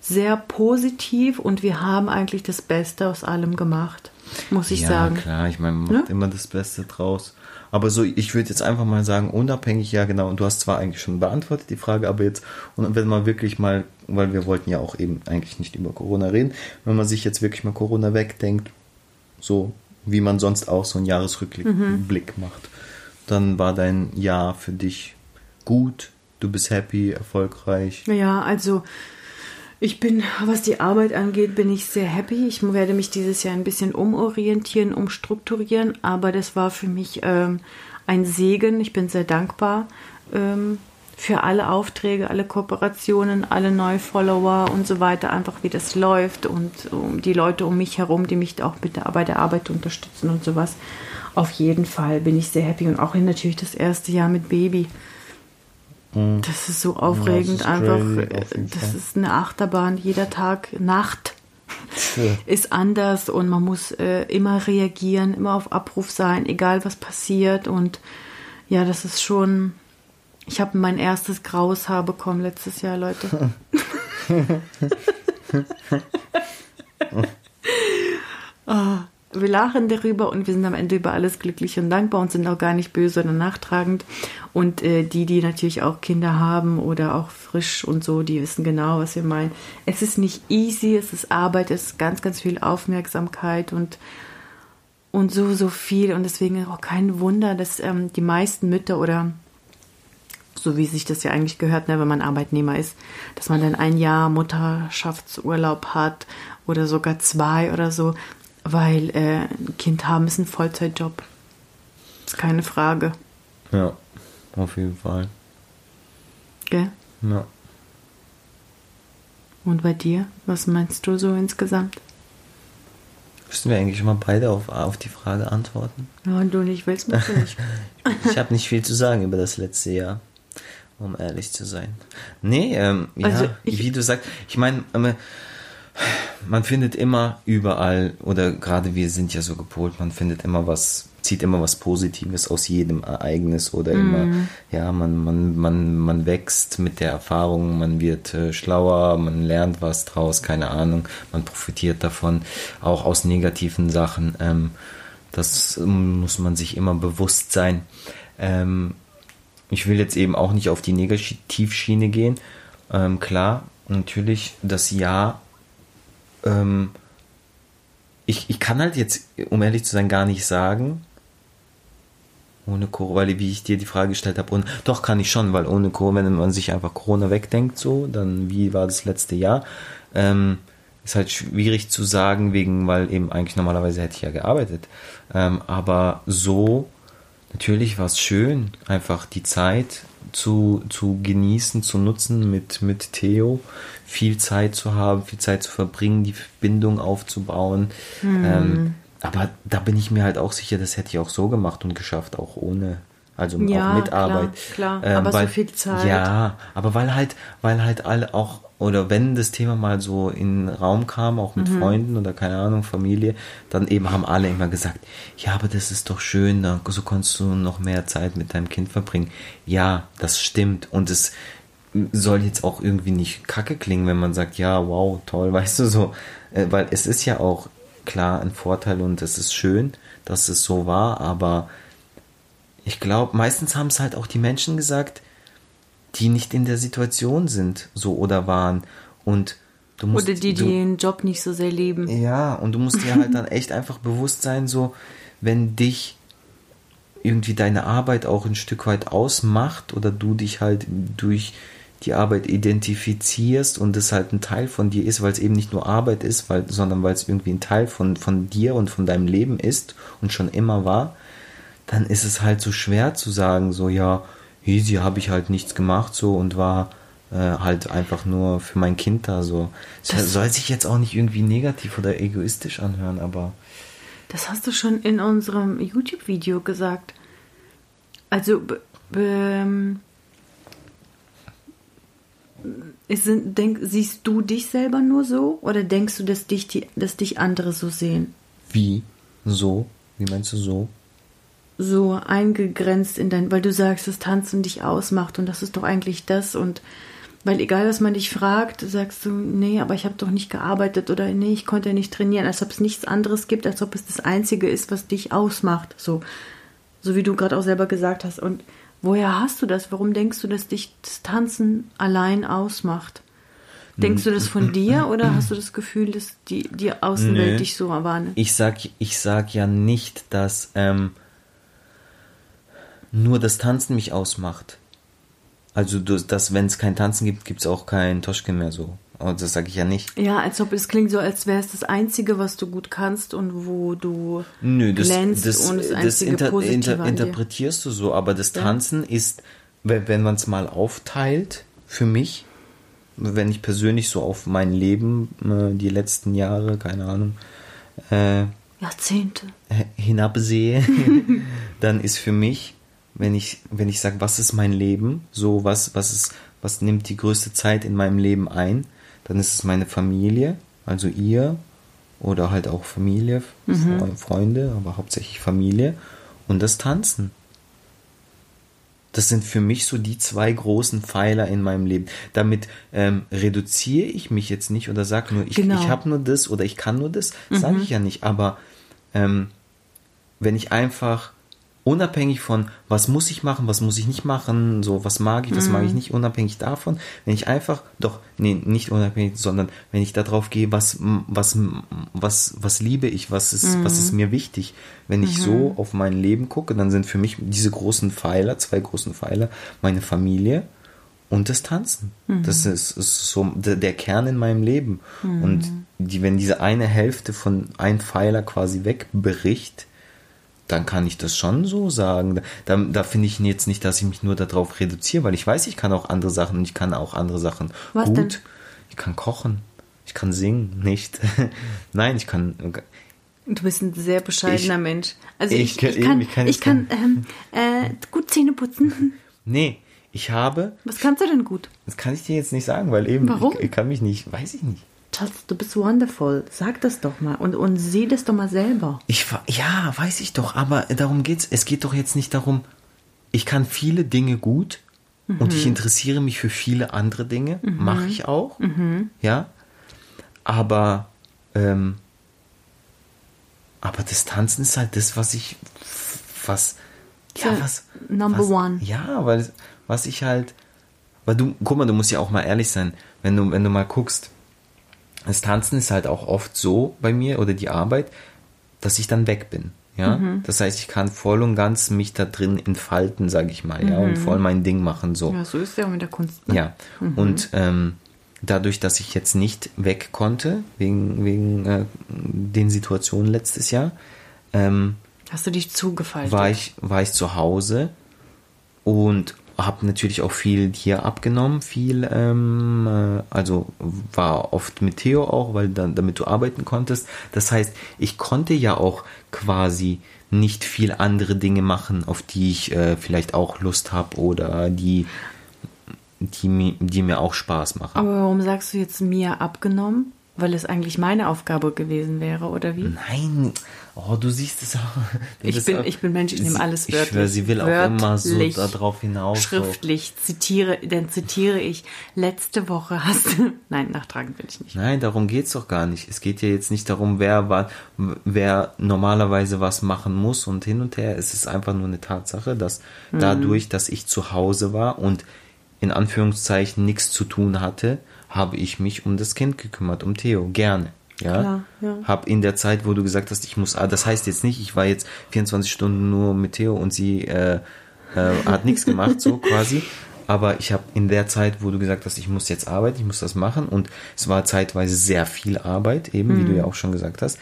A: sehr positiv und wir haben eigentlich das Beste aus allem gemacht, muss ich
B: ja,
A: sagen.
B: Ja, klar, ich meine, man macht ja? immer das Beste draus. Aber so, ich würde jetzt einfach mal sagen, unabhängig, ja genau, und du hast zwar eigentlich schon beantwortet die Frage, aber jetzt, und wenn man wirklich mal, weil wir wollten ja auch eben eigentlich nicht über Corona reden, wenn man sich jetzt wirklich mal Corona wegdenkt, so wie man sonst auch so einen Jahresrückblick mhm. macht, dann war dein Jahr für dich gut, du bist happy, erfolgreich.
A: Ja, also ich bin, was die Arbeit angeht, bin ich sehr happy. Ich werde mich dieses Jahr ein bisschen umorientieren, umstrukturieren, aber das war für mich ähm, ein Segen. Ich bin sehr dankbar ähm, für alle Aufträge, alle Kooperationen, alle neue Follower und so weiter, einfach wie das läuft und um die Leute um mich herum, die mich auch mit der, bei der Arbeit unterstützen und sowas. Auf jeden Fall bin ich sehr happy und auch natürlich das erste Jahr mit Baby. Mhm. Das ist so aufregend, ja, ist einfach. Das ist eine Achterbahn. Jeder Tag, Nacht [laughs] ist anders und man muss äh, immer reagieren, immer auf Abruf sein, egal was passiert. Und ja, das ist schon. Ich habe mein erstes graues Haar bekommen letztes Jahr, Leute. oh [laughs] wir lachen darüber und wir sind am Ende über alles glücklich und dankbar und sind auch gar nicht böse, sondern nachtragend. Und äh, die, die natürlich auch Kinder haben oder auch frisch und so, die wissen genau, was wir meinen. Es ist nicht easy, es ist Arbeit, es ist ganz, ganz viel Aufmerksamkeit und, und so, so viel. Und deswegen auch kein Wunder, dass ähm, die meisten Mütter oder so wie sich das ja eigentlich gehört, ne, wenn man Arbeitnehmer ist, dass man dann ein Jahr Mutterschaftsurlaub hat oder sogar zwei oder so weil äh, ein Kind haben ist ein Vollzeitjob. Ist keine Frage.
B: Ja, auf jeden Fall.
A: Gell?
B: Ja.
A: Und bei dir? Was meinst du so insgesamt?
B: Müssen wir eigentlich mal beide auf, auf die Frage antworten?
A: Ja, und du nicht willst, du nicht. [laughs]
B: ich habe nicht viel zu sagen über das letzte Jahr, um ehrlich zu sein. Nee, ähm, also ja, ich, wie du sagst, ich meine, ähm, man findet immer überall, oder gerade wir sind ja so gepolt, man findet immer was, zieht immer was Positives aus jedem Ereignis oder mm. immer, ja, man, man, man, man wächst mit der Erfahrung, man wird äh, schlauer, man lernt was draus, keine Ahnung, man profitiert davon, auch aus negativen Sachen. Ähm, das muss man sich immer bewusst sein. Ähm, ich will jetzt eben auch nicht auf die Negativschiene gehen. Ähm, klar, natürlich, das Jahr ähm, ich, ich kann halt jetzt, um ehrlich zu sein, gar nicht sagen, ohne Corona, weil wie ich dir die Frage gestellt habe, und doch kann ich schon, weil ohne Corona, wenn man sich einfach Corona wegdenkt, so, dann wie war das letzte Jahr, ähm, ist halt schwierig zu sagen, wegen, weil eben eigentlich normalerweise hätte ich ja gearbeitet. Ähm, aber so, natürlich war es schön, einfach die Zeit zu, zu genießen, zu nutzen mit, mit Theo, viel Zeit zu haben, viel Zeit zu verbringen, die Bindung aufzubauen. Mhm. Ähm, aber da bin ich mir halt auch sicher, das hätte ich auch so gemacht und geschafft, auch ohne also ja, auch mit klar.
A: Klar, ähm, aber weil, so viel Zeit.
B: Ja, aber weil halt, weil halt alle auch, oder wenn das Thema mal so in den Raum kam, auch mit mhm. Freunden oder keine Ahnung, Familie, dann eben haben alle immer gesagt, ja, aber das ist doch schön, so kannst du noch mehr Zeit mit deinem Kind verbringen. Ja, das stimmt und es soll jetzt auch irgendwie nicht kacke klingen, wenn man sagt, ja, wow, toll, [laughs] weißt du so, äh, weil es ist ja auch klar ein Vorteil und es ist schön, dass es so war, aber ich glaube, meistens haben es halt auch die Menschen gesagt, die nicht in der Situation sind, so oder waren. Und du musst.
A: Oder die, die du, den Job nicht so sehr lieben.
B: Ja, und du musst dir halt dann [laughs] echt einfach bewusst sein, so, wenn dich irgendwie deine Arbeit auch ein Stück weit ausmacht oder du dich halt durch die Arbeit identifizierst und es halt ein Teil von dir ist, weil es eben nicht nur Arbeit ist, weil, sondern weil es irgendwie ein Teil von, von dir und von deinem Leben ist und schon immer war, dann ist es halt so schwer zu sagen, so ja, easy habe ich halt nichts gemacht so und war äh, halt einfach nur für mein Kind da so. Das soll sich jetzt auch nicht irgendwie negativ oder egoistisch anhören, aber.
A: Das hast du schon in unserem YouTube-Video gesagt. Also, ähm, ist, denk, siehst du dich selber nur so oder denkst du, dass dich, die, dass dich andere so sehen?
B: Wie? So? Wie meinst du so?
A: So eingegrenzt in dein, weil du sagst, dass Tanzen dich ausmacht und das ist doch eigentlich das und weil egal, was man dich fragt, sagst du, nee, aber ich habe doch nicht gearbeitet oder nee, ich konnte nicht trainieren, als ob es nichts anderes gibt, als ob es das Einzige ist, was dich ausmacht. So, so wie du gerade auch selber gesagt hast. Und woher hast du das? Warum denkst du, dass dich das Tanzen allein ausmacht? Denkst du das von [clears throat] dir oder hast du das Gefühl, dass die, die Außenwelt
B: Nö.
A: dich so erwartet?
B: Ich sag, ich sag ja nicht, dass ähm, nur das Tanzen mich ausmacht. Also, dass, wenn es kein Tanzen gibt, gibt es auch kein Toschken mehr so. Und das sage ich ja nicht.
A: Ja, als ob es klingt so, als wäre es das Einzige, was du gut kannst und wo du
B: Nö, das,
A: glänzt
B: das,
A: und das
B: das inter, inter, interpretierst du so, aber das
A: Ja.
B: Tanzen ist, wenn, wenn man es mal aufteilt, für mich, wenn ich persönlich so auf mein Leben, äh, die letzten Jahre, keine Ahnung, äh,
A: Jahrzehnte.
B: hinabsehe, [laughs] dann ist für mich, wenn ich, wenn ich sage, was ist mein Leben, so was, was ist, was nimmt die größte Zeit in meinem Leben ein, dann ist es meine Familie, also ihr oder halt auch Familie, Fre- Freunde, aber hauptsächlich Familie und das Tanzen. Das sind für mich so die zwei großen Pfeiler in meinem Leben. Damit ähm, reduziere ich mich jetzt nicht oder sage nur, ich,
A: Genau.
B: ich habe nur das oder ich kann nur das. Sage ich ja nicht. Aber ähm, wenn ich einfach unabhängig von, was muss ich machen, was muss ich nicht machen, so, was mag ich, was mag ich nicht, unabhängig davon, wenn ich einfach, doch, nee, nicht unabhängig, sondern wenn ich darauf gehe, was, was, was, was liebe ich, was ist, was ist mir wichtig, wenn ich so auf mein Leben gucke, dann sind für mich diese großen Pfeiler, zwei großen Pfeiler, meine Familie und das Tanzen. Das ist, ist so der, der Kern in meinem Leben. Und die, wenn diese eine Hälfte von ein Pfeiler quasi wegbricht, dann kann ich das schon so sagen. Da, da, finde ich jetzt nicht, dass ich mich nur darauf reduziere, weil ich weiß, ich kann auch andere Sachen und ich kann auch andere Sachen
A: Was
B: gut.
A: denn?
B: Ich kann kochen. Ich kann singen, nicht. [laughs] Nein, ich kann.
A: Du bist ein sehr bescheidener
B: Ich-
A: Mensch. Also
B: ich
A: ich,
B: kann-
A: ich kann,
B: ich kann
A: ich kann ähm, äh, gut Zähne putzen. [laughs]
B: Nee, ich habe.
A: Was kannst du denn gut?
B: Das kann ich dir jetzt nicht sagen, weil eben.
A: Warum?
B: Ich, ich kann mich nicht. Weiß ich nicht.
A: Schatz, du bist wonderful. Sag das doch mal und, und sieh das doch mal selber.
B: Ich ja, weiß ich doch, aber darum geht's. Es geht doch jetzt nicht darum, ich kann viele Dinge gut und ich interessiere mich für viele andere Dinge, mache ich auch, ja. Aber ähm, aber das Tanzen ist halt das, was ich was ja was
A: number
B: was,
A: one.
B: Ja, weil was ich halt, weil du guck mal, du musst ja auch mal ehrlich sein, wenn du wenn du mal guckst, das Tanzen ist halt auch oft so bei mir oder die Arbeit, dass ich dann weg bin. Ja,
A: Mhm.
B: das heißt, ich kann voll und ganz mich da drin entfalten, sage ich mal, ja, und voll mein Ding machen so.
A: Mhm. Ja, so ist ja mit der Kunst. ne?
B: Ja, und ähm, dadurch, dass ich jetzt nicht weg konnte, wegen, wegen äh, den Situationen letztes Jahr, ähm,
A: Hast du dich zugefaltet?
B: war, ich, war ich zu Hause und habe natürlich auch viel hier abgenommen, viel, ähm, äh, also war oft mit Theo auch, weil dann, damit du arbeiten konntest. Das heißt, ich konnte ja auch quasi nicht viel andere Dinge machen, auf die ich äh, vielleicht auch Lust habe oder die, die, die mir auch Spaß machen.
A: Aber warum sagst du jetzt mir abgenommen? Weil es eigentlich meine Aufgabe gewesen wäre, oder wie?
B: Nein, oh, du siehst es auch. Du
A: Ich bin-
B: auch-
A: ich bin Mensch, ich nehme alles
B: Ich schwör,
A: wörtlich.
B: sie will auch immer so
A: Wörtlich.
B: darauf hinaus. so.
A: Schriftlich zitiere, dann zitiere ich, letzte Woche hast du. [laughs] Nein, nachtragen will ich nicht.
B: Nein, darum geht's doch gar nicht. Es geht ja jetzt nicht darum, wer, wer normalerweise was machen muss und hin und her. Es ist einfach nur eine Tatsache, dass
A: Mhm.
B: dadurch, dass ich zu Hause war und in Anführungszeichen nichts zu tun hatte, habe ich mich um das Kind gekümmert, um Theo. Gerne. Ja,
A: Klar, ja.
B: hab in der Zeit, wo du gesagt hast, ich muss, ah, das heißt jetzt nicht, ich war jetzt 24 Stunden nur mit Theo und sie äh, äh, hat nichts gemacht, so [laughs] quasi. Aber ich habe in der Zeit, wo du gesagt hast, ich muss jetzt arbeiten, ich muss das machen und es war zeitweise sehr viel Arbeit, eben wie du ja auch schon gesagt hast,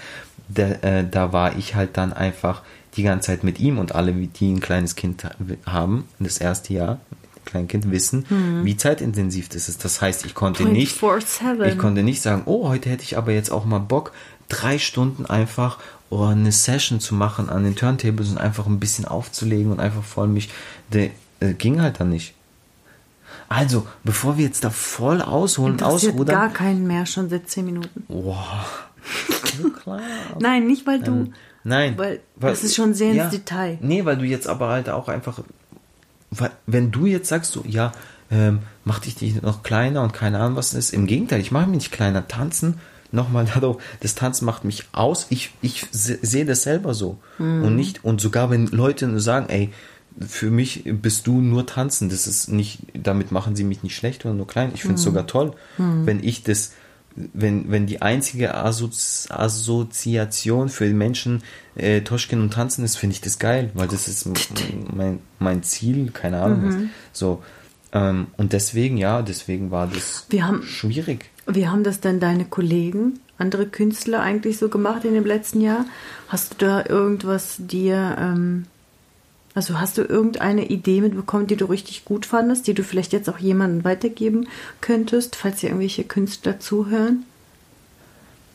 B: da, äh, da war ich halt dann einfach die ganze Zeit mit ihm und alle, die ein kleines Kind ha- haben, das erste Jahr, Kleinkind wissen, wie zeitintensiv das ist. Das heißt, ich konnte nicht,
A: 24/7.
B: ich konnte nicht sagen, oh, heute hätte ich aber jetzt auch mal Bock, drei Stunden einfach oh, eine Session zu machen an den Turntables und einfach ein bisschen aufzulegen und einfach voll mich, de, äh, ging halt dann nicht. Also, bevor wir jetzt da voll ausholen, ausrudern.
A: gar keinen mehr, schon seit zehn Minuten.
B: Wow. [laughs] Klar.
A: Nein, nicht weil du.
B: Nein.
A: Weil, das ist schon sehr ins
B: ja,
A: Detail.
B: Nee, weil du jetzt aber halt auch einfach, wenn du jetzt sagst so, ja, ähm, mach dich nicht noch kleiner und keine Ahnung was ist. Im Gegenteil, ich mache mich nicht kleiner. Tanzen, nochmal [laughs] darauf, das Tanzen macht mich aus. Ich, ich se- sehe das selber so. Und nicht, und sogar wenn Leute nur sagen, ey, für mich bist du nur tanzen, das ist nicht, damit machen sie mich nicht schlecht oder nur klein. Ich finde es sogar toll, wenn ich das, wenn, wenn die einzige Assozi Assoziation für Menschen äh, Toschken und Tanzen ist, finde ich das geil, weil das ist mein, mein Ziel, keine Ahnung was. So. Ähm, und deswegen, ja, deswegen war das
A: Wir haben-
B: schwierig.
A: Wie haben das denn deine Kollegen, andere Künstler eigentlich so gemacht in dem letzten Jahr? Hast du da irgendwas dir, ähm, also hast du irgendeine Idee mitbekommen, die du richtig gut fandest, die du vielleicht jetzt auch jemandem weitergeben könntest, falls hier irgendwelche Künstler zuhören?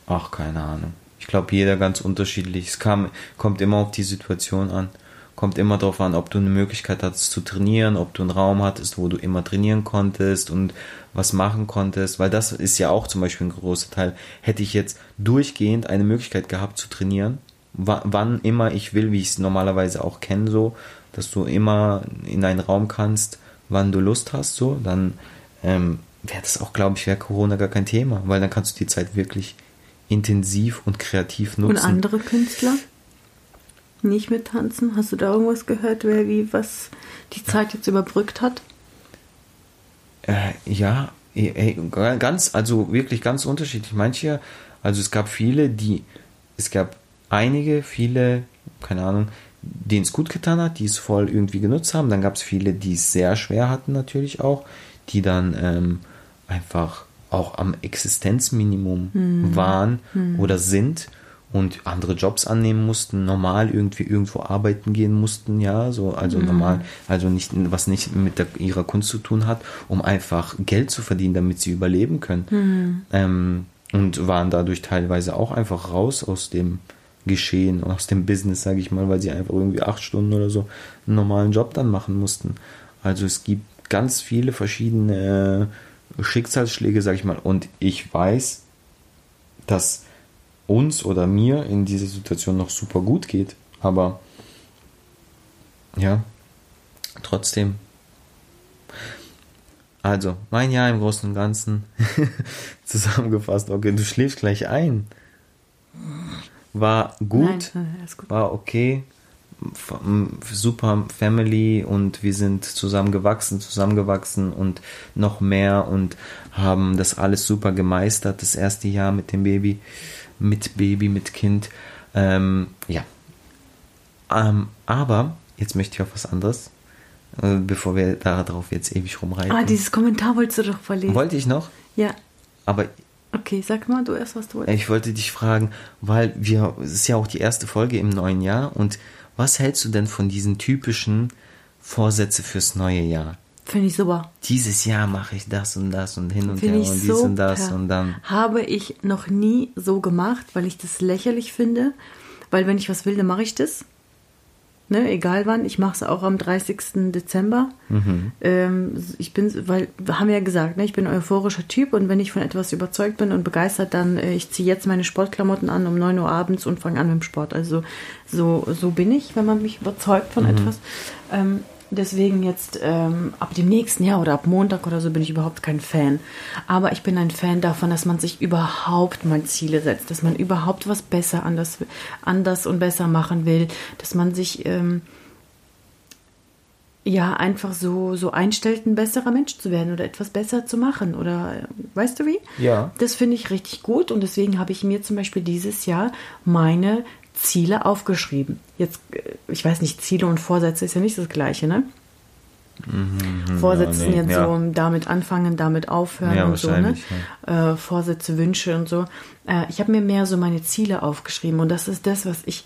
B: Ach, keine Ahnung. Ich glaube, jeder ganz unterschiedlich. Es kam, kommt immer auf die Situation an. Kommt immer darauf an, ob du eine Möglichkeit hattest zu trainieren, ob du einen Raum hattest, wo du immer trainieren konntest und was machen konntest. Weil das ist ja auch zum Beispiel ein großer Teil. Hätte ich jetzt durchgehend eine Möglichkeit gehabt zu trainieren, wann immer ich will, wie ich es normalerweise auch kenne, so, dass du immer in einen Raum kannst, wann du Lust hast, so, dann ähm, wäre das auch, glaube ich, wäre Corona gar kein Thema, weil dann kannst du die Zeit wirklich intensiv und kreativ nutzen.
A: Und andere Künstler? Nicht mit tanzen? Hast du da irgendwas gehört, wer wie was die Zeit jetzt überbrückt hat?
B: Äh, ja, eh, eh, ganz, also wirklich ganz unterschiedlich. Manche, also es gab viele, die, es gab einige, viele, keine Ahnung, denen es gut getan hat, die es voll irgendwie genutzt haben. Dann gab es viele, die es sehr schwer hatten natürlich auch, die dann ähm, einfach auch am Existenzminimum waren oder sind und andere Jobs annehmen mussten, normal irgendwie irgendwo arbeiten gehen mussten, ja, so, also normal, also nicht, was nicht mit der, ihrer Kunst zu tun hat, um einfach Geld zu verdienen, damit sie überleben können. Ähm, und waren dadurch teilweise auch einfach raus aus dem Geschehen, aus dem Business, sage ich mal, weil sie einfach irgendwie acht Stunden oder so einen normalen Job dann machen mussten. Also es gibt ganz viele verschiedene Schicksalsschläge, sage ich mal, und ich weiß, dass uns oder mir in dieser Situation noch super gut geht. Aber ja, trotzdem. Also, mein Jahr im Großen und Ganzen [laughs] zusammengefasst. Okay, du schläfst gleich ein. War gut,
A: Nein, gut.
B: war okay. Super Family und wir sind zusammen gewachsen, zusammengewachsen und noch mehr und haben das alles super gemeistert. Das erste Jahr mit dem Baby, mit Baby, mit Kind. Ähm, ja. Ähm, aber jetzt möchte ich auf was anderes, äh, bevor wir darauf jetzt ewig rumreiten.
A: Ah, dieses Kommentar wolltest du doch verlesen.
B: Wollte ich noch,
A: ja,
B: aber
A: okay, sag mal du erst, was du wolltest.
B: ich wollte dich fragen, weil wir, es ist ja auch die erste Folge im neuen Jahr und was hältst du denn von diesen typischen Vorsätze fürs neue Jahr?
A: Finde ich super.
B: Dieses Jahr mache ich das und das und hin und her
A: Finde
B: und dies
A: super.
B: und das und dann.
A: Habe ich noch nie so gemacht, weil ich das lächerlich finde. Weil wenn ich was will, dann mache ich das. Ne, egal wann. Ich mache es auch am 30. Dezember.
B: Mhm.
A: Ähm, ich bin, weil wir haben ja gesagt, ne, ich bin ein euphorischer Typ und wenn ich von etwas überzeugt bin und begeistert, dann äh, ich ziehe jetzt meine Sportklamotten an um 9 Uhr abends und fange an mit dem Sport. Also so, so bin ich, wenn man mich überzeugt von etwas. Ähm, deswegen jetzt ähm, ab dem nächsten Jahr oder ab Montag oder so bin ich überhaupt kein Fan. Aber ich bin ein Fan davon, dass man sich überhaupt mal Ziele setzt, dass man überhaupt was besser anders, anders und besser machen will, dass man sich ähm, ja einfach so, so einstellt, ein besserer Mensch zu werden oder etwas besser zu machen. Oder äh, weißt du wie?
B: Ja.
A: Das finde ich richtig gut und deswegen habe ich mir zum Beispiel dieses Jahr meine Ziele aufgeschrieben. Jetzt, äh, ich weiß nicht, Ziele und Vorsätze ist ja nicht das Gleiche, ne? Vorsätze
B: ja, nee,
A: jetzt
B: ja.
A: so damit anfangen, damit aufhören
B: Ja,
A: und so, ne? Äh, Vorsätze, Wünsche und so. Äh, ich habe mir mehr so meine Ziele aufgeschrieben und das ist das, was ich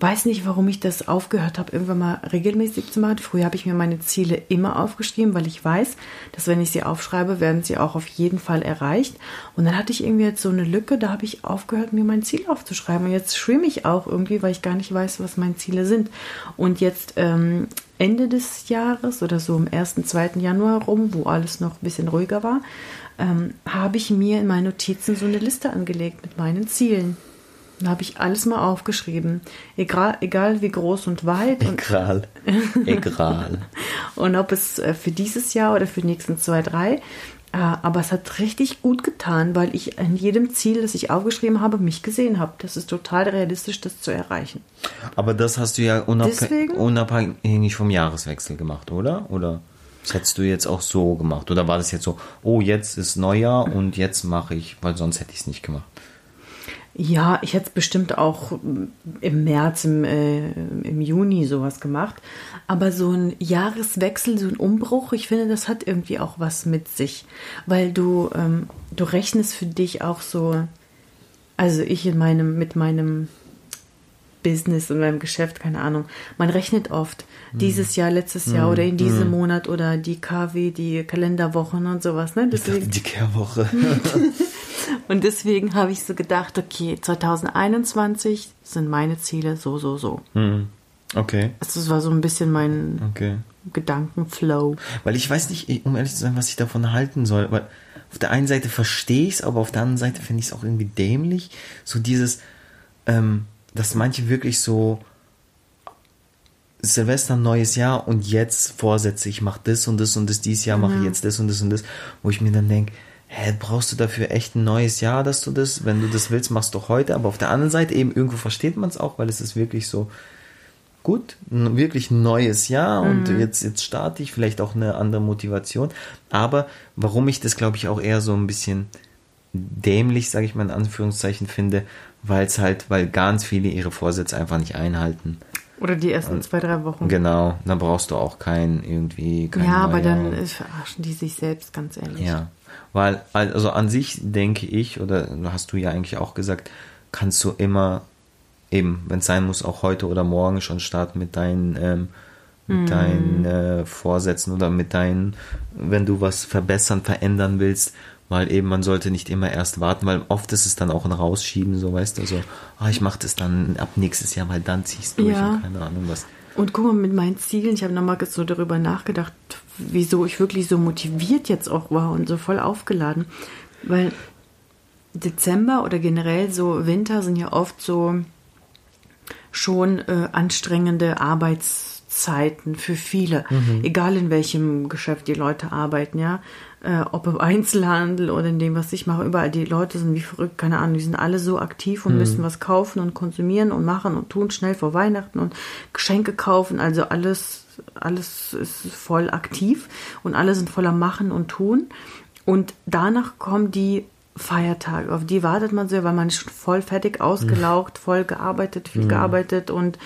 A: weiß nicht, warum ich das aufgehört habe, irgendwann mal regelmäßig zu machen. Früher habe ich mir meine Ziele immer aufgeschrieben, weil ich weiß, dass wenn ich sie aufschreibe, werden sie auch auf jeden Fall erreicht. Und dann hatte ich irgendwie jetzt so eine Lücke, da habe ich aufgehört, mir mein Ziel aufzuschreiben. Und jetzt schwimme ich auch irgendwie, weil ich gar nicht weiß, was meine Ziele sind. Und jetzt ähm, Ende des Jahres oder so im 1., 2. Januar rum, wo alles noch ein bisschen ruhiger war, ähm, habe ich mir in meinen Notizen so eine Liste angelegt mit meinen Zielen. Da habe ich alles mal aufgeschrieben. Egal, egal wie groß und weit. Und,
B: Egal. [laughs] Egal.
A: und ob es äh, für dieses Jahr oder für die nächsten zwei, drei. Äh, Aber es hat richtig gut getan, weil ich in jedem Ziel, das ich aufgeschrieben habe, mich gesehen habe. Das ist total realistisch, das zu erreichen.
B: Aber das hast du ja unabhängig,
A: Deswegen?
B: unabhängig vom Jahreswechsel gemacht, oder? Oder das hättest du jetzt auch so gemacht? Oder war das jetzt so, oh, jetzt ist Neujahr und jetzt mache ich, weil sonst hätte ich es nicht gemacht?
A: Ja, ich hätte es bestimmt auch im März, im, äh, im Juni sowas gemacht. Aber so ein Jahreswechsel, so ein Umbruch, ich finde, das hat irgendwie auch was mit sich. Weil du, ähm, du rechnest für dich auch so, also ich in meinem, mit meinem Business und meinem Geschäft, keine Ahnung, man rechnet oft dieses Jahr, letztes Jahr oder in diesem Monat oder die KW, die Kalenderwochen und sowas. Ne? Deswegen,
B: Die Kehrwoche. [laughs] [laughs]
A: und deswegen habe ich so gedacht, okay, 2021 sind meine Ziele so, so, so.
B: Okay,
A: Also Das war so ein bisschen mein
B: okay.
A: Gedankenflow.
B: Weil ich weiß nicht, um ehrlich zu sein, was ich davon halten soll. Weil auf der einen Seite verstehe ich es, aber auf der anderen Seite finde ich es auch irgendwie dämlich. So dieses, ähm, dass manche wirklich so Silvester, neues Jahr und jetzt Vorsätze, ich mache das und das und das, dieses Jahr mache ich jetzt das und das und das, wo ich mir dann denke, hä, brauchst du dafür echt ein neues Jahr, dass du das, wenn du das willst, machst du doch heute, aber auf der anderen Seite eben irgendwo versteht man es auch, weil es ist wirklich so, gut, ein wirklich neues Jahr und jetzt, jetzt starte ich vielleicht auch eine andere Motivation. Aber warum ich das, glaube ich, auch eher so ein bisschen dämlich, sage ich mal in Anführungszeichen, finde, weil es halt, weil ganz viele ihre Vorsätze einfach nicht einhalten.
A: Oder die ersten zwei, drei Wochen.
B: Genau, dann brauchst du auch kein irgendwie. Kein
A: ja, aber dann
B: und-
A: äh, verarschen die sich selbst, ganz ehrlich.
B: ja, weil, also an sich denke ich, oder hast du ja eigentlich auch gesagt, kannst du immer eben, wenn es sein muss, auch heute oder morgen schon starten mit deinen, ähm, mit deinen äh, Vorsätzen oder mit deinen, wenn du was verbessern, verändern willst, weil eben man sollte nicht immer erst warten, weil oft ist es dann auch ein Rausschieben, so weißt du, so, ah, ich mache das dann ab nächstes Jahr, weil dann ziehst du durch
A: Ja.
B: und keine Ahnung was.
A: Und guck mal, mit meinen Zielen, ich habe nochmal so darüber nachgedacht, wieso ich wirklich so motiviert jetzt auch war und so voll aufgeladen. Weil Dezember oder generell so Winter sind ja oft so schon äh, anstrengende Arbeitszeiten für viele, egal in welchem Geschäft die Leute arbeiten, ja. Äh, ob im Einzelhandel oder in dem, was ich mache, überall die Leute sind wie verrückt, keine Ahnung, die sind alle so aktiv und müssen was kaufen und konsumieren und machen und tun schnell vor Weihnachten und Geschenke kaufen, also alles, alles ist voll aktiv und alle sind voller Machen und Tun. Und danach kommen die Feiertage, auf die wartet man sehr, weil man ist schon voll fertig ausgelaugt, voll gearbeitet, viel gearbeitet und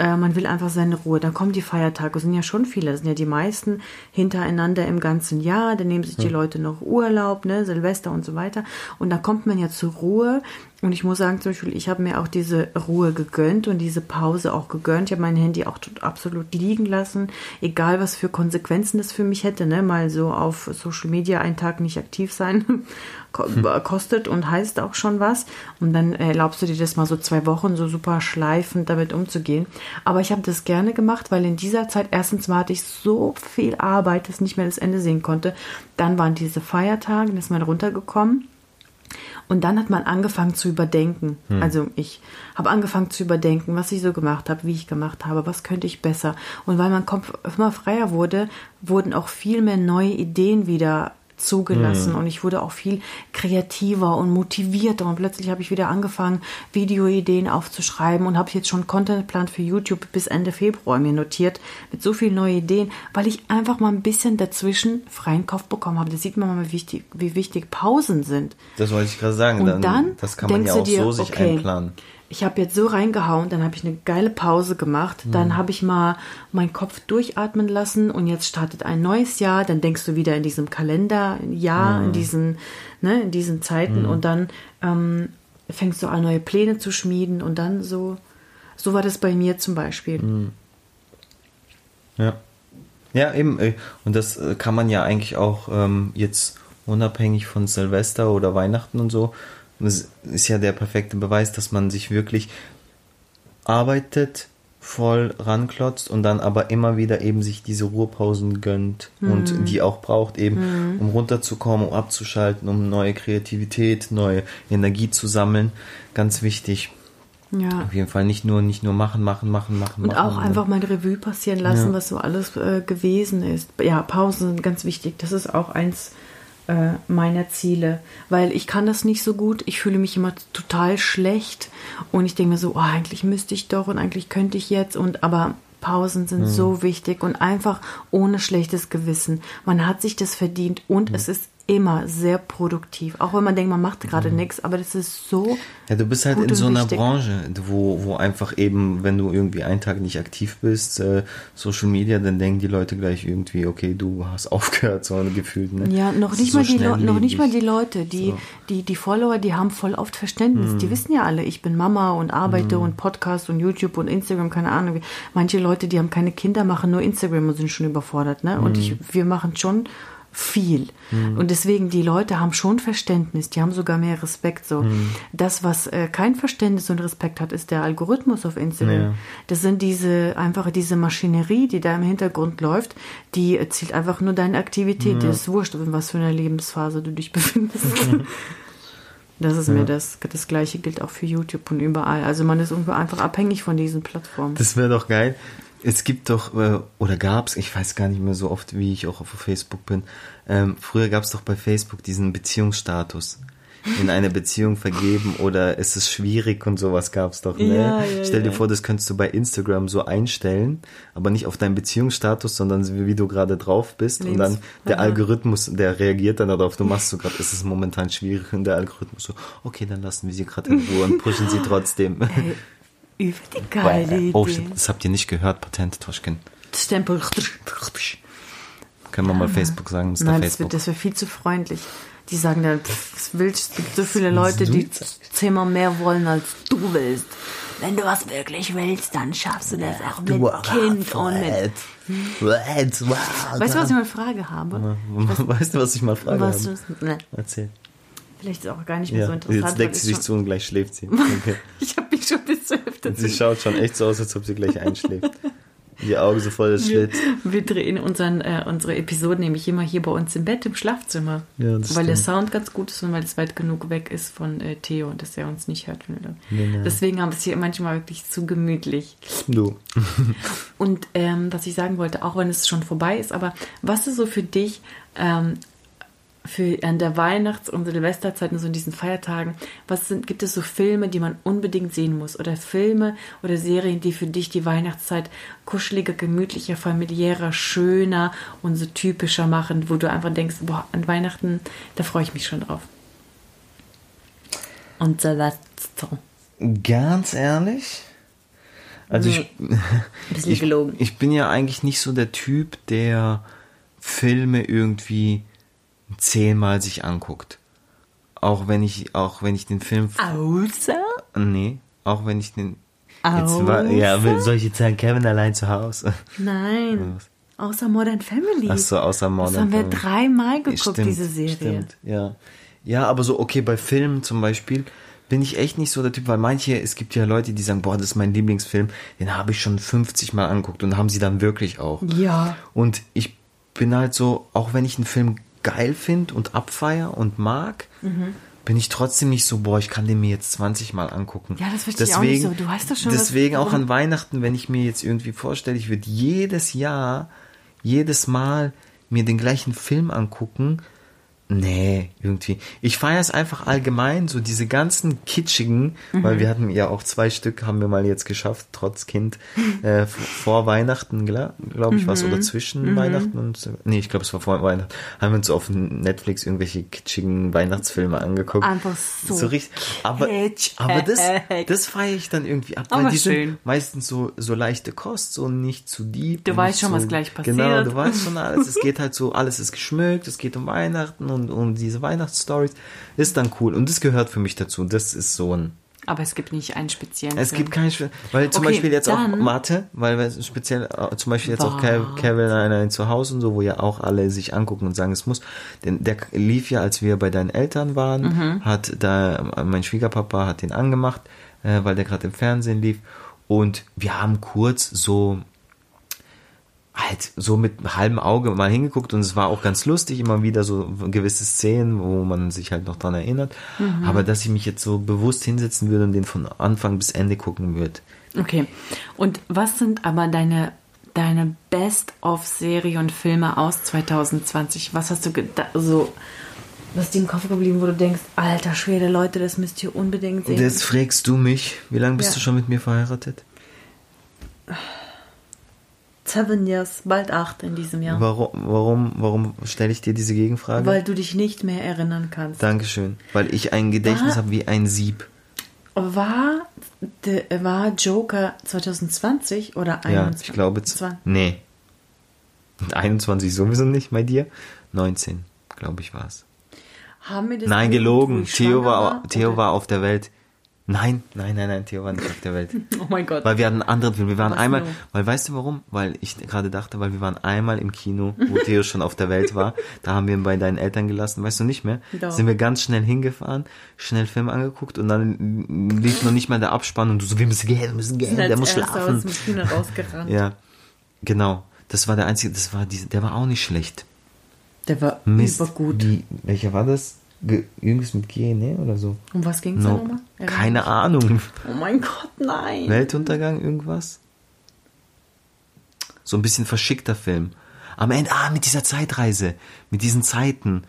A: äh, man will einfach seine Ruhe. Dann kommen die Feiertage, das sind ja schon viele, das sind ja die meisten hintereinander im ganzen Jahr, dann nehmen sich die Leute noch Urlaub, ne, Silvester und so weiter und dann kommt man ja zur Ruhe und ich muss sagen, zum Beispiel, ich habe mir auch diese Ruhe gegönnt und diese Pause auch gegönnt. Ich habe mein Handy auch absolut liegen lassen, egal was für Konsequenzen das für mich hätte. Ne? Mal so auf Social Media einen Tag nicht aktiv sein [laughs] ko- kostet und heißt auch schon was. Und dann erlaubst du dir das mal so zwei Wochen so super schleifend damit umzugehen. Aber ich habe das gerne gemacht, weil in dieser Zeit erstens mal hatte ich so viel Arbeit, dass ich nicht mehr das Ende sehen konnte. Dann waren diese Feiertage, dann ist man runtergekommen. Und dann hat man angefangen zu überdenken. Also ich habe angefangen zu überdenken, was ich so gemacht habe, wie ich gemacht habe, was könnte ich besser. Und weil mein Kopf immer freier wurde, wurden auch viel mehr neue Ideen wieder zugelassen und ich wurde auch viel kreativer und motivierter und plötzlich habe ich wieder angefangen, Videoideen aufzuschreiben und habe jetzt schon Contentplan für YouTube bis Ende Februar mir notiert mit so vielen neuen Ideen, weil ich einfach mal ein bisschen dazwischen freien Kopf bekommen habe. Da sieht man mal, wie wichtig, wie wichtig Pausen sind.
B: Das wollte ich gerade sagen.
A: Und dann
B: das kann man ja auch
A: dir,
B: so sich
A: okay,
B: einplanen.
A: Ich habe jetzt so reingehauen, dann habe ich eine geile Pause gemacht,
B: Mhm.
A: dann habe ich mal meinen Kopf durchatmen lassen und jetzt startet ein neues Jahr, dann denkst du wieder in diesem Kalenderjahr,
B: Mhm.
A: in diesen, ne, in diesen Zeiten und dann ähm, fängst du an, neue Pläne zu schmieden und dann so, so war das bei mir zum Beispiel.
B: Mhm. Ja. Ja, eben. äh, Und das äh, kann man ja eigentlich auch ähm, jetzt unabhängig von Silvester oder Weihnachten und so. Das ist ja der perfekte Beweis, dass man sich wirklich arbeitet, voll ranklotzt und dann aber immer wieder eben sich diese Ruhepausen gönnt und die auch braucht eben, um runterzukommen, um abzuschalten, um neue Kreativität, neue Energie zu sammeln. Ganz wichtig.
A: Ja.
B: Auf jeden Fall nicht nur, nicht nur machen, machen, machen, machen,
A: Und
B: machen.
A: auch einfach mal Revue passieren lassen,
B: Ja.
A: was so alles äh, gewesen ist. Ja, Pausen sind ganz wichtig. Das ist auch eins äh, meiner Ziele, weil ich kann das nicht so gut. Ich fühle mich immer total schlecht. Und ich denke mir so, oh, eigentlich müsste ich doch und eigentlich könnte ich jetzt. Und aber Pausen sind so wichtig. Und einfach ohne schlechtes Gewissen. Man hat sich das verdient. Und es ist immer sehr produktiv. Auch wenn man denkt, man macht gerade nichts, aber das ist so
B: Ja, du bist halt in so einer
A: wichtig.
B: Branche, wo, wo einfach eben, wenn du irgendwie einen Tag nicht aktiv bist, äh, Social Media, dann denken die Leute gleich irgendwie, okay, du hast [laughs] aufgehört, so gefühlt. Ne?
A: Ja, noch nicht,
B: ist
A: mal
B: so
A: die Le- noch nicht mal die. Leute, die,
B: So.
A: die, die Follower, die haben voll oft Verständnis. Die wissen ja alle, ich bin Mama und arbeite und Podcast und YouTube und Instagram, keine Ahnung. Manche Leute, die haben keine Kinder, machen nur Instagram und sind schon überfordert. Ne? Und ich, wir machen schon viel. Und deswegen, die Leute haben schon Verständnis, die haben sogar mehr Respekt. So. Das, was äh, kein Verständnis und Respekt hat, ist der Algorithmus auf Instagram.
B: Ja.
A: Das sind diese, einfach diese Maschinerie, die da im Hintergrund läuft, die zielt einfach nur deine Aktivität. Das ist wurscht, in was für einer Lebensphase du dich [laughs] befindest. [laughs] Das ist mir das. Das Gleiche gilt auch für YouTube und überall. Also man ist irgendwie einfach abhängig von diesen Plattformen.
B: Das wäre doch geil. Es gibt doch, äh, oder gab's, ich weiß gar nicht mehr so oft, wie ich auch auf Facebook bin. Ähm, früher gab's doch bei Facebook diesen Beziehungsstatus. In eine Beziehung vergeben oder ist es schwierig und sowas gab's doch. Ne?
A: Ja, ja,
B: Stell dir
A: ja.
B: vor, das könntest du bei Instagram so einstellen, aber nicht auf deinen Beziehungsstatus, sondern wie, du gerade drauf bist. Und dann
A: Lebens-
B: der. Algorithmus, der reagiert dann darauf. Du machst so gerade, ist es momentan schwierig und der Algorithmus so, okay, dann lassen wir sie gerade in Ruhe und pushen sie trotzdem.
A: Über die geile Idee.
B: Oh, das habt ihr nicht gehört, Patent, Toschkin.
A: Stempel.
B: Können wir mal Facebook sagen, Mr.
A: Nein, das
B: Facebook.
A: das wäre viel zu freundlich. Die sagen dann, pff, was willst du? Es gibt so viele Leute, die zehnmal mehr wollen, als du willst. Wenn du was wirklich willst, dann schaffst du das auch mit Kind und mit. Weißt du, was ich mal Frage habe? [laughs]
B: Weißt du, was ich mal frage?
A: Was
B: habe?
A: du, ne,
B: Erzähl.
A: Vielleicht ist es auch gar nicht mehr so
B: Ja,
A: interessant.
B: jetzt deckt sie sich
A: ich
B: zu und gleich schläft sie. [laughs] Okay.
A: Ich habe mich schon bis zur Hälfte
B: Sie schaut schon echt so aus, als ob sie gleich einschläft. Die Augen so voll des Schlitz.
A: Wir drehen unseren, äh, unsere Episoden nämlich immer hier bei uns im Bett im Schlafzimmer.
B: Ja, das
A: weil der
B: stimmt.
A: Sound ganz gut ist und weil es weit genug weg ist von äh, Theo und dass er uns nicht hört.
B: Nee.
A: Deswegen haben wir es hier manchmal wirklich zu gemütlich.
B: Du.
A: Und ähm, was ich sagen wollte, auch wenn es schon vorbei ist, aber was ist so für dich ähm, für an der Weihnachts- und Silvesterzeit und so in diesen Feiertagen, was sind, gibt es so Filme, die man unbedingt sehen muss? Oder Filme oder Serien, die für dich die Weihnachtszeit kuscheliger, gemütlicher, familiärer, schöner und so typischer machen, wo du einfach denkst, boah, an Weihnachten, da freue ich mich schon drauf. Und Silvester.
B: Ganz ehrlich? Also ich,
A: bisschen [laughs]
B: ich,
A: gelogen.
B: ich bin ja eigentlich nicht so der Typ, der Filme irgendwie zehnmal sich anguckt. Auch wenn ich, auch wenn ich den Film
A: Außer?
B: Nee, auch wenn ich den.
A: Außer?
B: war, ja, will- soll ich jetzt sagen, Kevin allein zu Hause?
A: Nein. Außer Modern Family.
B: Ach so, außer Modern
A: Das haben wir
B: Family.
A: dreimal geguckt,
B: Stimmt,
A: diese Serie.
B: Stimmt, ja. Ja, aber so, okay, bei Filmen zum Beispiel bin ich echt nicht so der Typ, weil manche, es gibt ja Leute, die sagen, boah, das ist mein Lieblingsfilm, den habe ich schon 50 Mal angeguckt und haben sie dann wirklich auch.
A: Ja.
B: Und ich bin halt so, auch wenn ich einen Film geil finde und abfeier und mag,
A: Mhm.
B: bin ich trotzdem nicht so, boah, ich kann den mir jetzt 20 Mal angucken.
A: Ja, das verstehe ich auch nicht so. Du weißt doch schon, was-
B: Deswegen auch
A: warum-
B: an Weihnachten, wenn ich mir jetzt irgendwie vorstelle, ich würde jedes Jahr, jedes Mal mir den gleichen Film angucken. Nee, irgendwie. Ich feiere es einfach allgemein, so diese ganzen kitschigen,
A: Mhm.
B: weil wir hatten ja auch zwei Stück, haben wir mal jetzt geschafft, trotz Kind, äh, vor Weihnachten, glaube ich, was,
A: Mhm.
B: oder zwischen Weihnachten und, nee, ich glaube, es war vor Weihnachten, haben wir uns auf Netflix irgendwelche kitschigen Weihnachtsfilme angeguckt.
A: Einfach so
B: richtig, aber, aber das, [laughs] das feiere ich dann irgendwie ab, weil
A: Aber
B: die
A: schön.
B: sind meistens so, so leichte Kost, so nicht zu deep.
A: Du weißt schon,
B: so,
A: was gleich
B: Genau,
A: passiert.
B: du weißt schon alles. Es [laughs] geht halt so, alles ist geschmückt, es geht um Weihnachten und um diese Weihnachtsstories. Ist dann cool. Und das gehört für mich dazu. Das ist so ein.
A: Aber es gibt nicht einen speziellen
B: Es
A: Film.
B: gibt keinen, weil zum
A: Okay,
B: Beispiel jetzt auch Mathe, weil wir speziell, äh, zum Beispiel jetzt auch
A: Warte.
B: Kev- Kevin allein zu Hause und so, wo ja auch alle sich angucken und sagen, es muss. Denn der lief ja, als wir bei deinen Eltern waren,
A: Mhm.
B: hat da, mein Schwiegerpapa hat den angemacht, äh, weil der gerade im Fernsehen lief. Und wir haben kurz so halt so mit halbem Auge mal hingeguckt und es war auch ganz lustig, immer wieder so gewisse Szenen, wo man sich halt noch dran erinnert.
A: Mhm.
B: Aber dass ich mich jetzt so bewusst hinsetzen würde und den von Anfang bis Ende gucken würde.
A: Okay. Und was sind aber deine, deine Best-of-Serie und Filme aus 2020? Was hast du geda- so, was ist dir im Kopf geblieben, wo du denkst, alter Schwede, Leute, das müsst ihr unbedingt sehen.
B: Jetzt fragst du mich, wie lange bist
A: Ja.
B: du schon mit mir verheiratet?
A: Seven Years, bald acht in diesem Jahr.
B: Warum, warum, warum stelle ich dir diese Gegenfrage?
A: Weil du dich nicht mehr erinnern kannst.
B: Dankeschön. Weil ich ein Gedächtnis habe wie ein Sieb.
A: War, de, war Joker 2020 oder 21?
B: Ja, ich glaube. Nee. Und 21 sowieso nicht bei dir. 19, glaube ich, war es.
A: Haben wir das
B: Nein, gelogen. Theo war, Theo war auf der Welt. Nein, nein, nein, nein, Theo war nicht auf der Welt. [laughs]
A: Oh mein Gott.
B: Weil wir hatten einen anderen Film. Wir waren
A: Was
B: einmal,
A: nur?
B: weil weißt du warum? Weil ich gerade dachte, weil wir waren einmal im Kino, wo [laughs] Theo schon auf der Welt war. Da haben wir ihn bei deinen Eltern gelassen, weißt du nicht mehr?
A: Doch.
B: Sind wir ganz schnell hingefahren, schnell Film angeguckt und dann lief noch nicht mal der Abspann und du so, wir müssen gehen, wir müssen gehen, der muss schlafen.
A: aus dem Kino rausgerannt. [laughs]
B: Ja, genau. Das war der einzige, das war diese, der war auch nicht schlecht.
A: Der war
B: Mist.
A: übergut.
B: Wie, welcher war das? Irgendwas mit G, ne? Oder so?
A: Um was ging es da
B: No,
A: nochmal?
B: Keine
A: mich.
B: Ahnung.
A: Oh mein Gott, nein.
B: Weltuntergang, irgendwas? So ein bisschen verschickter Film. Am Ende, ah, mit dieser Zeitreise, mit diesen Zeiten,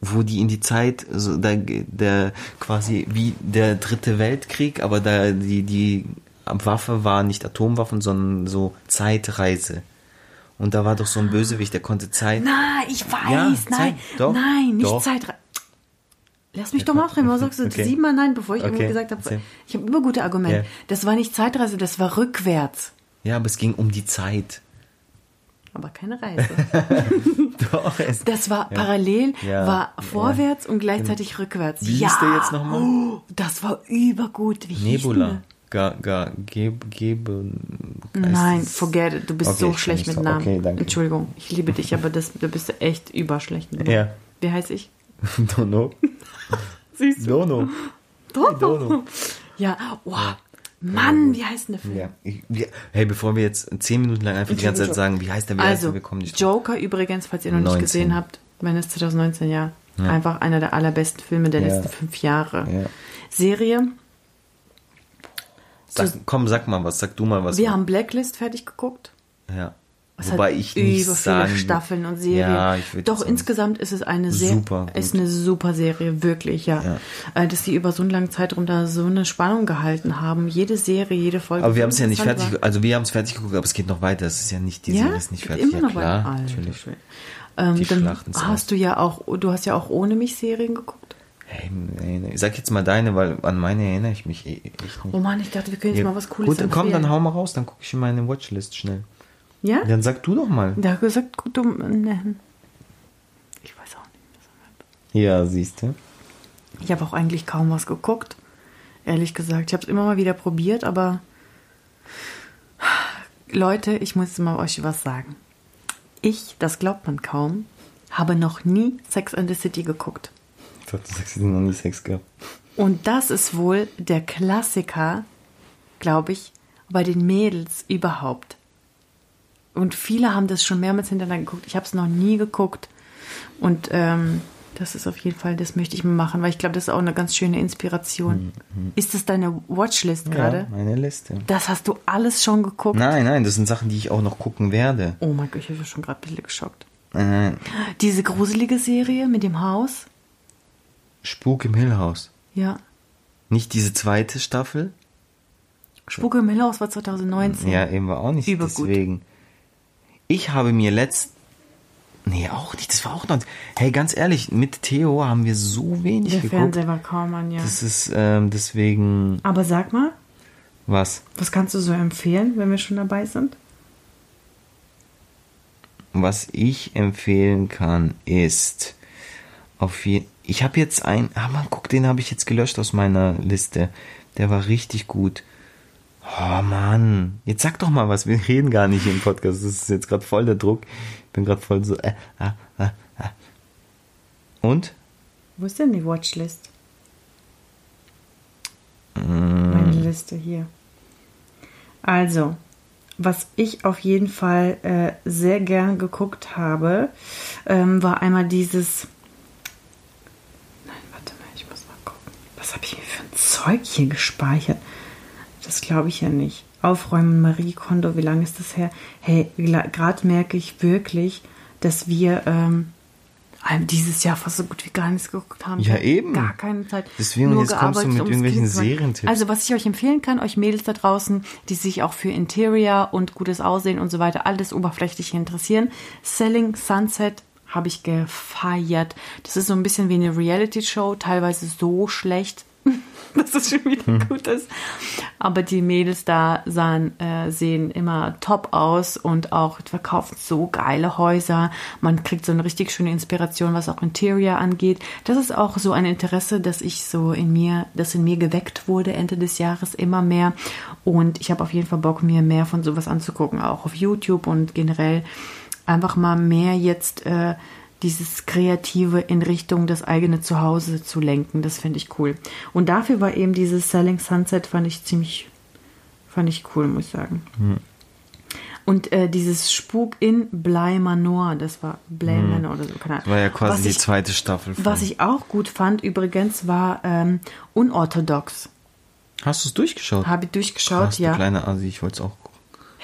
B: wo die in die Zeit, so der, der quasi wie der dritte Weltkrieg, aber da die, die Waffe war nicht Atomwaffen, sondern so Zeitreise. Und da war doch so ein Bösewicht, der konnte Zeit.
A: Nein, ich weiß,
B: Ja,
A: nein.
B: Zeit- doch,
A: nein, nicht. Zeitreise. Lass mich doch mal aufreden, was sagst du?
B: Okay.
A: Siebenmal nein, bevor ich
B: Okay,
A: irgendwo gesagt habe.
B: erzähl.
A: Ich habe immer gute Argumente.
B: Ja.
A: Das war nicht Zeitreise, das war rückwärts.
B: Ja, aber es ging um die Zeit.
A: Aber keine Reise. [laughs]
B: Doch, es,
A: Das war parallel,
B: Ja.
A: war
B: Ja.
A: vorwärts und gleichzeitig rückwärts.
B: Wie
A: ja.
B: hieß der jetzt nochmal?
A: Oh, das war übergut. Wie
B: Nebula. Ga, ga, geb, gebe.
A: Nein, forget it. Du bist
B: Okay,
A: so schlecht mit Namen.
B: okay, danke.
A: Entschuldigung, ich liebe dich, aber das, du bist echt überschlecht mit Namen.
B: Ja.
A: Wie heiße ich? [laughs]
B: Dono.
A: Siehst
B: Dono. Dono.
A: Ja, oh, Mann, wie heißt denn der Film?
B: Ja. Ich, wir, hey, bevor wir jetzt zehn Minuten lang einfach die ganze Zeit sagen, wie heißt der, wie heißt
A: Also,
B: der, wir kommen nicht drauf.
A: Joker übrigens, falls ihr noch nicht
B: 19.
A: gesehen habt, wenn es 2019, ja. Einfach einer der allerbesten Filme der
B: Ja.
A: letzten fünf Jahre.
B: Ja.
A: Serie,
B: Sag, komm, sag mal was, sag du mal was.
A: wir haben Blacklist fertig geguckt.
B: ja.
A: Es
B: Wobei
A: hat
B: ich nicht
A: über
B: sagen,
A: viele Staffeln und Serien.
B: Ja,
A: Doch
B: sagen,
A: insgesamt ist es eine sehr
B: Super
A: ist eine super Serie, wirklich, ja.
B: Ja.
A: Äh, Dass sie über so einen langen Zeitraum da so eine Spannung gehalten haben. Jede Serie, jede Folge.
B: Aber wir haben es ja nicht fertig,
A: war.
B: also wir haben es fertig geguckt, aber es geht noch weiter. Es ist ja nicht, die
A: Ja,
B: Serie ist nicht fertig.
A: immer
B: ja,
A: noch
B: klar,
A: weiter.
B: Natürlich.
A: Schwede. Ähm,
B: Die
A: dann
B: Schlacht ins
A: hast du ja auch, du hast ja auch ohne mich Serien geguckt.
B: Hey, nee, nee. Sag jetzt mal deine, weil an meine erinnere ich mich eh- echt nicht.
A: Oh Mann, ich dachte, wir können jetzt
B: Ja,
A: mal was Cooles
B: Gut, dann komm,
A: empfehlen.
B: dann hau mal raus, dann gucke ich in meine Watchlist schnell.
A: Ja?
B: Dann sag du doch mal.
A: Hat gesagt, gut, du, ne. Ich weiß auch nicht.
B: Ja, siehst du.
A: Ich habe auch eigentlich kaum was geguckt. Ehrlich gesagt. Ich habe es immer mal wieder probiert, aber Leute, ich muss mal euch was sagen. Ich, das glaubt man kaum, habe noch nie Sex and the City geguckt.
B: Ich dachte, du sagst, noch nie Sex gehabt.
A: Und das ist wohl der Klassiker, glaube ich, bei den Mädels überhaupt. Und viele haben das schon mehrmals hintereinander geguckt. Ich habe es noch nie geguckt. Und ähm, das ist auf jeden Fall, das möchte ich mal machen, weil ich glaube, das ist auch eine ganz schöne Inspiration. Ist das deine Watchlist gerade?
B: Ja, meine Liste.
A: Das hast du alles schon geguckt?
B: Nein, nein, das sind Sachen, die ich auch noch gucken werde.
A: Oh mein Gott, ich bin schon gerade ein bisschen geschockt.
B: Nein, nein.
A: Diese gruselige Serie mit dem Haus?
B: Spuk im Hill House.
A: Ja.
B: Nicht diese zweite Staffel.
A: Spuk im Hill House war 2019.
B: Ja, eben war auch nicht
A: Übergut.
B: deswegen. Ich habe mir letzt. Nee, auch nicht. Das war auch noch. Hey, ganz ehrlich, mit Theo haben wir so wenig
A: Der
B: geguckt.
A: Fernseher war kaum an, ja.
B: Das ist ähm, deswegen.
A: Aber sag mal,
B: Was?
A: was kannst du so empfehlen, wenn wir schon dabei sind?
B: Was ich empfehlen kann, ist auf je Ich habe jetzt ein. Ah, man, guck, den habe ich jetzt gelöscht aus meiner Liste. Der war richtig gut. Oh Mann, jetzt sag doch mal was. Wir reden gar nicht im Podcast. Das ist jetzt gerade voll der Druck. Ich bin gerade voll so. Äh, ah, ah, ah. Und?
A: Wo ist denn die Watchlist?
B: Mm.
A: Meine Liste hier. Also, was ich auf jeden Fall äh, sehr gern geguckt habe, ähm, war einmal dieses. Nein, warte mal, ich muss mal gucken. Was habe ich mir für ein Zeug hier gespeichert? Das glaube ich ja nicht. Aufräumen Marie Kondo, wie lange ist das her? Hey, gerade merke ich wirklich, dass wir ähm, dieses Jahr fast so gut wie gar nichts geguckt haben.
B: Ja, eben.
A: Gar keine Zeit.
B: Deswegen,
A: Nur
B: jetzt kommst du mit irgendwelchen. Serientipps.
A: Also, was ich euch empfehlen kann, euch Mädels da draußen, die sich auch für Interior und gutes Aussehen und so weiter, alles oberflächliche interessieren. Selling Sunset habe ich gefeiert. Das ist so ein bisschen wie eine Reality-Show, teilweise so schlecht, [laughs] dass es schon wieder
B: Hm.
A: gut ist. Aber die Mädels da sahen, äh, sehen immer top aus und auch verkaufen so geile Häuser. Man kriegt so eine richtig schöne Inspiration, was auch Interior angeht. Das ist auch so ein Interesse, dass ich so in mir, das in mir geweckt wurde Ende des Jahres immer mehr. Und ich habe auf jeden Fall Bock, mir mehr von sowas anzugucken, auch auf YouTube und generell einfach mal mehr jetzt äh, dieses Kreative in Richtung das eigene Zuhause zu lenken. Das finde ich cool. Und dafür war eben dieses Selling Sunset, fand ich ziemlich, fand ich cool, muss ich sagen. Und äh, dieses Spuk in Bly Manor, das war Bly Manor oder so, keine Ahnung.
B: Das war ja quasi
A: was
B: die
A: ich,
B: zweite Staffel. Von.
A: Was ich auch gut fand übrigens war ähm, Unorthodox.
B: Hast du es durchgeschaut?
A: Habe ich durchgeschaut,
B: Krass,
A: ja.
B: kleine Asi, ich wollte es auch.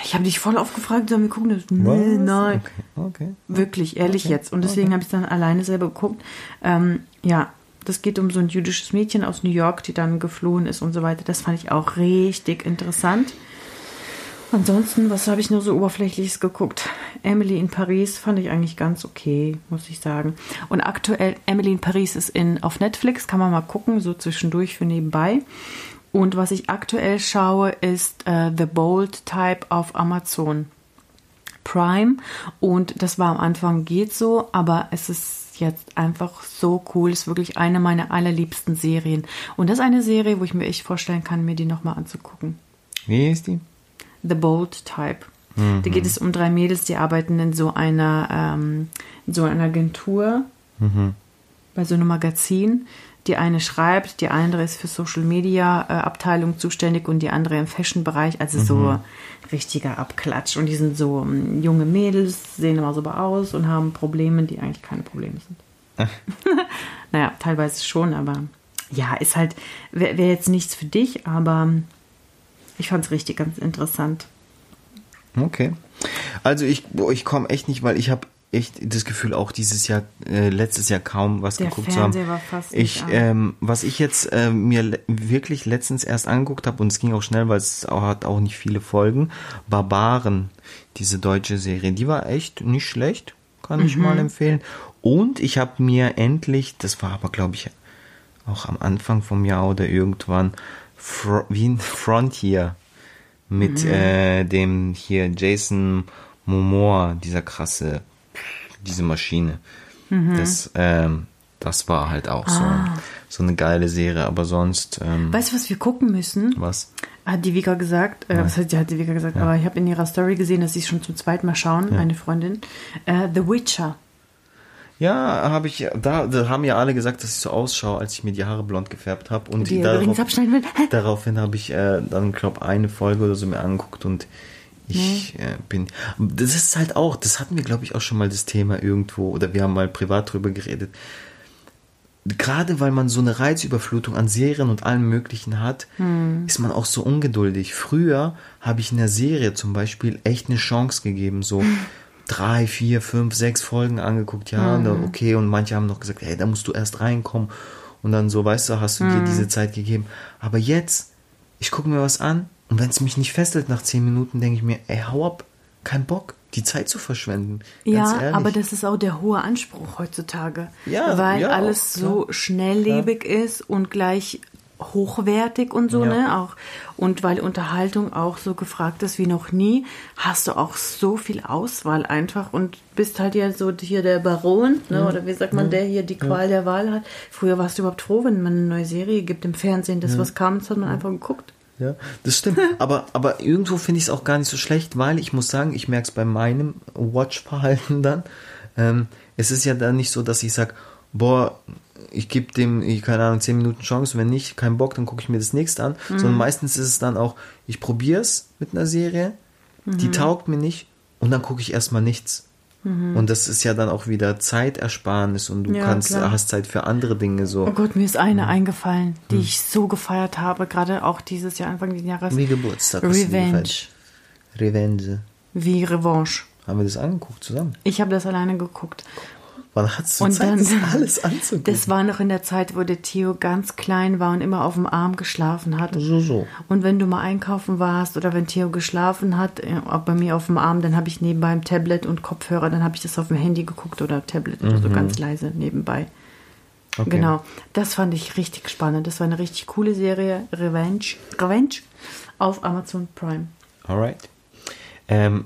A: Ich habe dich voll aufgefragt, sollen wir gucken? Das- Nee, nein.
B: Okay, okay.
A: Wirklich, ehrlich
B: Okay,
A: jetzt. Und deswegen habe ich dann alleine selber geguckt. Ähm, ja, das geht um so ein jüdisches Mädchen aus New York, die dann geflohen ist und so weiter. Das fand ich auch richtig interessant. Ansonsten, was habe ich nur so oberflächliches geguckt? Emily in Paris fand ich eigentlich ganz okay, muss ich sagen. Und aktuell, Emily in Paris ist in, auf Netflix, kann man mal gucken, so zwischendurch für nebenbei. Und was ich aktuell schaue, ist äh, The Bold Type auf Amazon. Prime und das war am Anfang geht so, aber es ist jetzt einfach so cool. Ist wirklich eine meiner allerliebsten Serien. Und das ist eine Serie, wo ich mir echt vorstellen kann, mir die nochmal anzugucken.
B: Wie ist die?
A: The Bold Type. Da geht es um drei Mädels, die arbeiten in so einer, ähm, in so einer Agentur, bei so einem Magazin. Die eine schreibt, die andere ist für Social Media äh, Abteilung zuständig und die andere im Fashion-Bereich. Also so richtiger Abklatsch. Und die sind so ähm, junge Mädels, sehen immer so aus und haben Probleme, die eigentlich keine Probleme sind. [laughs] naja, teilweise schon, aber ja, ist halt, wäre wär jetzt nichts für dich, aber ich fand es richtig ganz interessant.
B: Okay. Also ich, ich komme echt nicht, weil ich habe echt das Gefühl, auch dieses Jahr, äh, letztes Jahr kaum was
A: Der
B: geguckt zu haben.
A: Fernseher war fast
B: ich, ähm, was ich jetzt äh, mir le wirklich letztens erst angeguckt habe, und es ging auch schnell, weil es auch, hat auch nicht viele Folgen, Barbaren, diese deutsche Serie, die war echt nicht schlecht, kann ich
A: Mhm.
B: mal empfehlen. Und ich habe mir endlich, das war aber glaube ich auch am Anfang vom Jahr oder irgendwann, Fro wie ein Frontier mit
A: Mhm.
B: äh, dem hier Jason Momoa, dieser krasse, diese Maschine.
A: Mhm.
B: Das, ähm, das war halt auch so,
A: Ah.
B: so eine geile Serie, aber sonst, ähm,
A: Weißt du, was wir gucken müssen?
B: was?
A: Hat die Vika gesagt, äh, was heißt, die hat die Vika gesagt, aber ich habe in ihrer Story gesehen, dass sie es schon zum zweiten Mal schauen, meine Freundin. Äh, The Witcher.
B: Ja, habe ich, da, da haben ja alle gesagt, dass ich so ausschaue, als ich mir die Haare blond gefärbt habe. Und
A: Die
B: darauf,
A: abschneiden will. [laughs]
B: Daraufhin habe ich äh, dann, glaube eine Folge oder so mir angeguckt und ich äh, bin. Das ist halt auch, das hatten wir, glaube ich, auch schon mal das Thema irgendwo, oder wir haben mal privat drüber geredet. Gerade weil man so eine Reizüberflutung an Serien und allem Möglichen hat, ist man auch so ungeduldig. Früher habe ich in der Serie zum Beispiel echt eine Chance gegeben, so drei, vier, fünf, sechs Folgen angeguckt, ja, und dann, okay, und manche haben noch gesagt, hey, da musst du erst reinkommen. Und dann so, weißt du, hast du dir diese Zeit gegeben. Aber jetzt, ich gucke mir was an und wenn es mich nicht fesselt nach zehn Minuten, denke ich mir, ey, hau ab, kein Bock, die Zeit zu verschwenden.
A: Ja,
B: ehrlich.
A: aber das ist auch der hohe Anspruch heutzutage.
B: Ja,
A: weil
B: ja,
A: alles so
B: klar.
A: schnelllebig ist und gleich hochwertig und so,
B: Ja.
A: ne? Auch und weil Unterhaltung auch so gefragt ist wie noch nie, hast du auch so viel Auswahl einfach und bist halt ja so hier der Baron, ne? Oder wie sagt man, der hier die Qual der Wahl hat. Früher warst du überhaupt froh, wenn man eine neue Serie gibt im Fernsehen, das was kam, das hat man einfach geguckt.
B: Ja, das stimmt. [laughs] aber, aber irgendwo finde ich es auch gar nicht so schlecht, weil ich muss sagen, ich merke es bei meinem Watch-Verhalten dann. Ähm, es ist ja dann nicht so, dass ich sage, boah, ich gebe dem, ich, keine Ahnung, 10 Minuten Chance, wenn nicht, kein Bock, dann gucke ich mir das nächste an. Sondern meistens ist es dann auch, ich probiere es mit einer Serie, die taugt mir nicht und dann gucke ich erstmal nichts. Und das ist ja dann auch wieder Zeitersparnis und du
A: Mhm. Ja,
B: kannst,
A: klar.
B: hast Zeit für andere Dinge so.
A: Oh Gott, mir ist eine
B: Hm.
A: eingefallen, die ich so gefeiert habe, gerade auch dieses Jahr, Anfang des Jahres.
B: Wie Geburtstag.
A: Revenge.
B: Revenge.
A: Wie Revanche.
B: Haben wir das angeguckt zusammen?
A: Ich habe das alleine geguckt.
B: Wann hattest du
A: Und
B: Zeit,
A: dann,
B: das alles anzugucken?
A: das war noch in der Zeit, wo der Theo ganz klein war und immer auf dem Arm geschlafen hat.
B: so, so.
A: Und wenn du mal einkaufen warst oder wenn Theo geschlafen hat, äh, auch bei mir auf dem Arm, dann habe ich nebenbei ein Tablet und Kopfhörer, dann habe ich das auf dem Handy geguckt oder Tablet oder so ganz leise nebenbei.
B: Okay.
A: Genau, das fand ich richtig spannend. Das war eine richtig coole Serie, Revenge, Revenge auf Amazon Prime.
B: Alright. Ähm,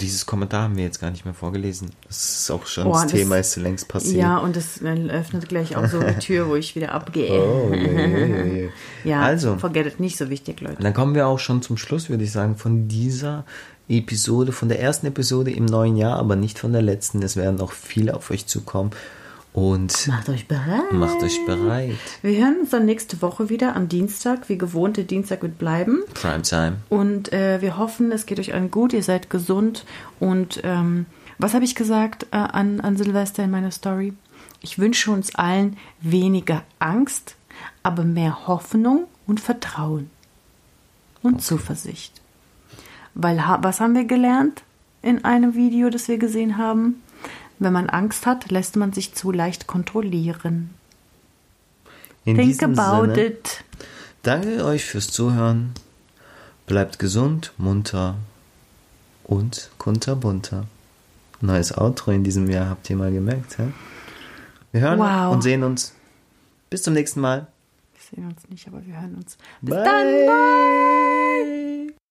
B: dieses Kommentar haben wir jetzt gar nicht mehr vorgelesen. Das ist auch schon
A: Oh,
B: das,
A: das-
B: Thema ist längst passiert.
A: Ja, und das äh, öffnet gleich auch so die Tür, wo ich wieder abgehe.
B: Oh, je, je, je. [laughs]
A: Ja,
B: Also,
A: forget it, nicht so wichtig, Leute.
B: dann kommen wir auch schon zum Schluss, würde ich sagen, von dieser Episode, von der ersten Episode im neuen Jahr, aber nicht von der letzten. Es werden noch viele auf euch zukommen. Und
A: Macht euch bereit.
B: macht euch bereit.
A: Wir hören uns dann nächste Woche wieder am Dienstag. Wie gewohnt, der Dienstag wird bleiben.
B: Primetime.
A: Und äh, wir hoffen, es geht euch allen gut, ihr seid gesund. Und ähm, was habe ich gesagt äh, an, an Silvester in meiner Story? Ich wünsche uns allen weniger Angst, aber mehr Hoffnung und Vertrauen und Zuversicht. Weil was haben wir gelernt in einem Video, das wir gesehen haben? Wenn man Angst hat, lässt man sich zu leicht kontrollieren.
B: In
A: Think about
B: Sinne,
A: it.
B: danke euch fürs Zuhören. Bleibt gesund, munter und kunterbunter. Neues Outro in diesem Jahr, habt ihr mal gemerkt, hä? Wir hören
A: Wow.
B: und sehen uns. Bis zum nächsten Mal.
A: Wir sehen uns nicht, aber wir hören uns. Bis
B: Bye.
A: dann. Bye.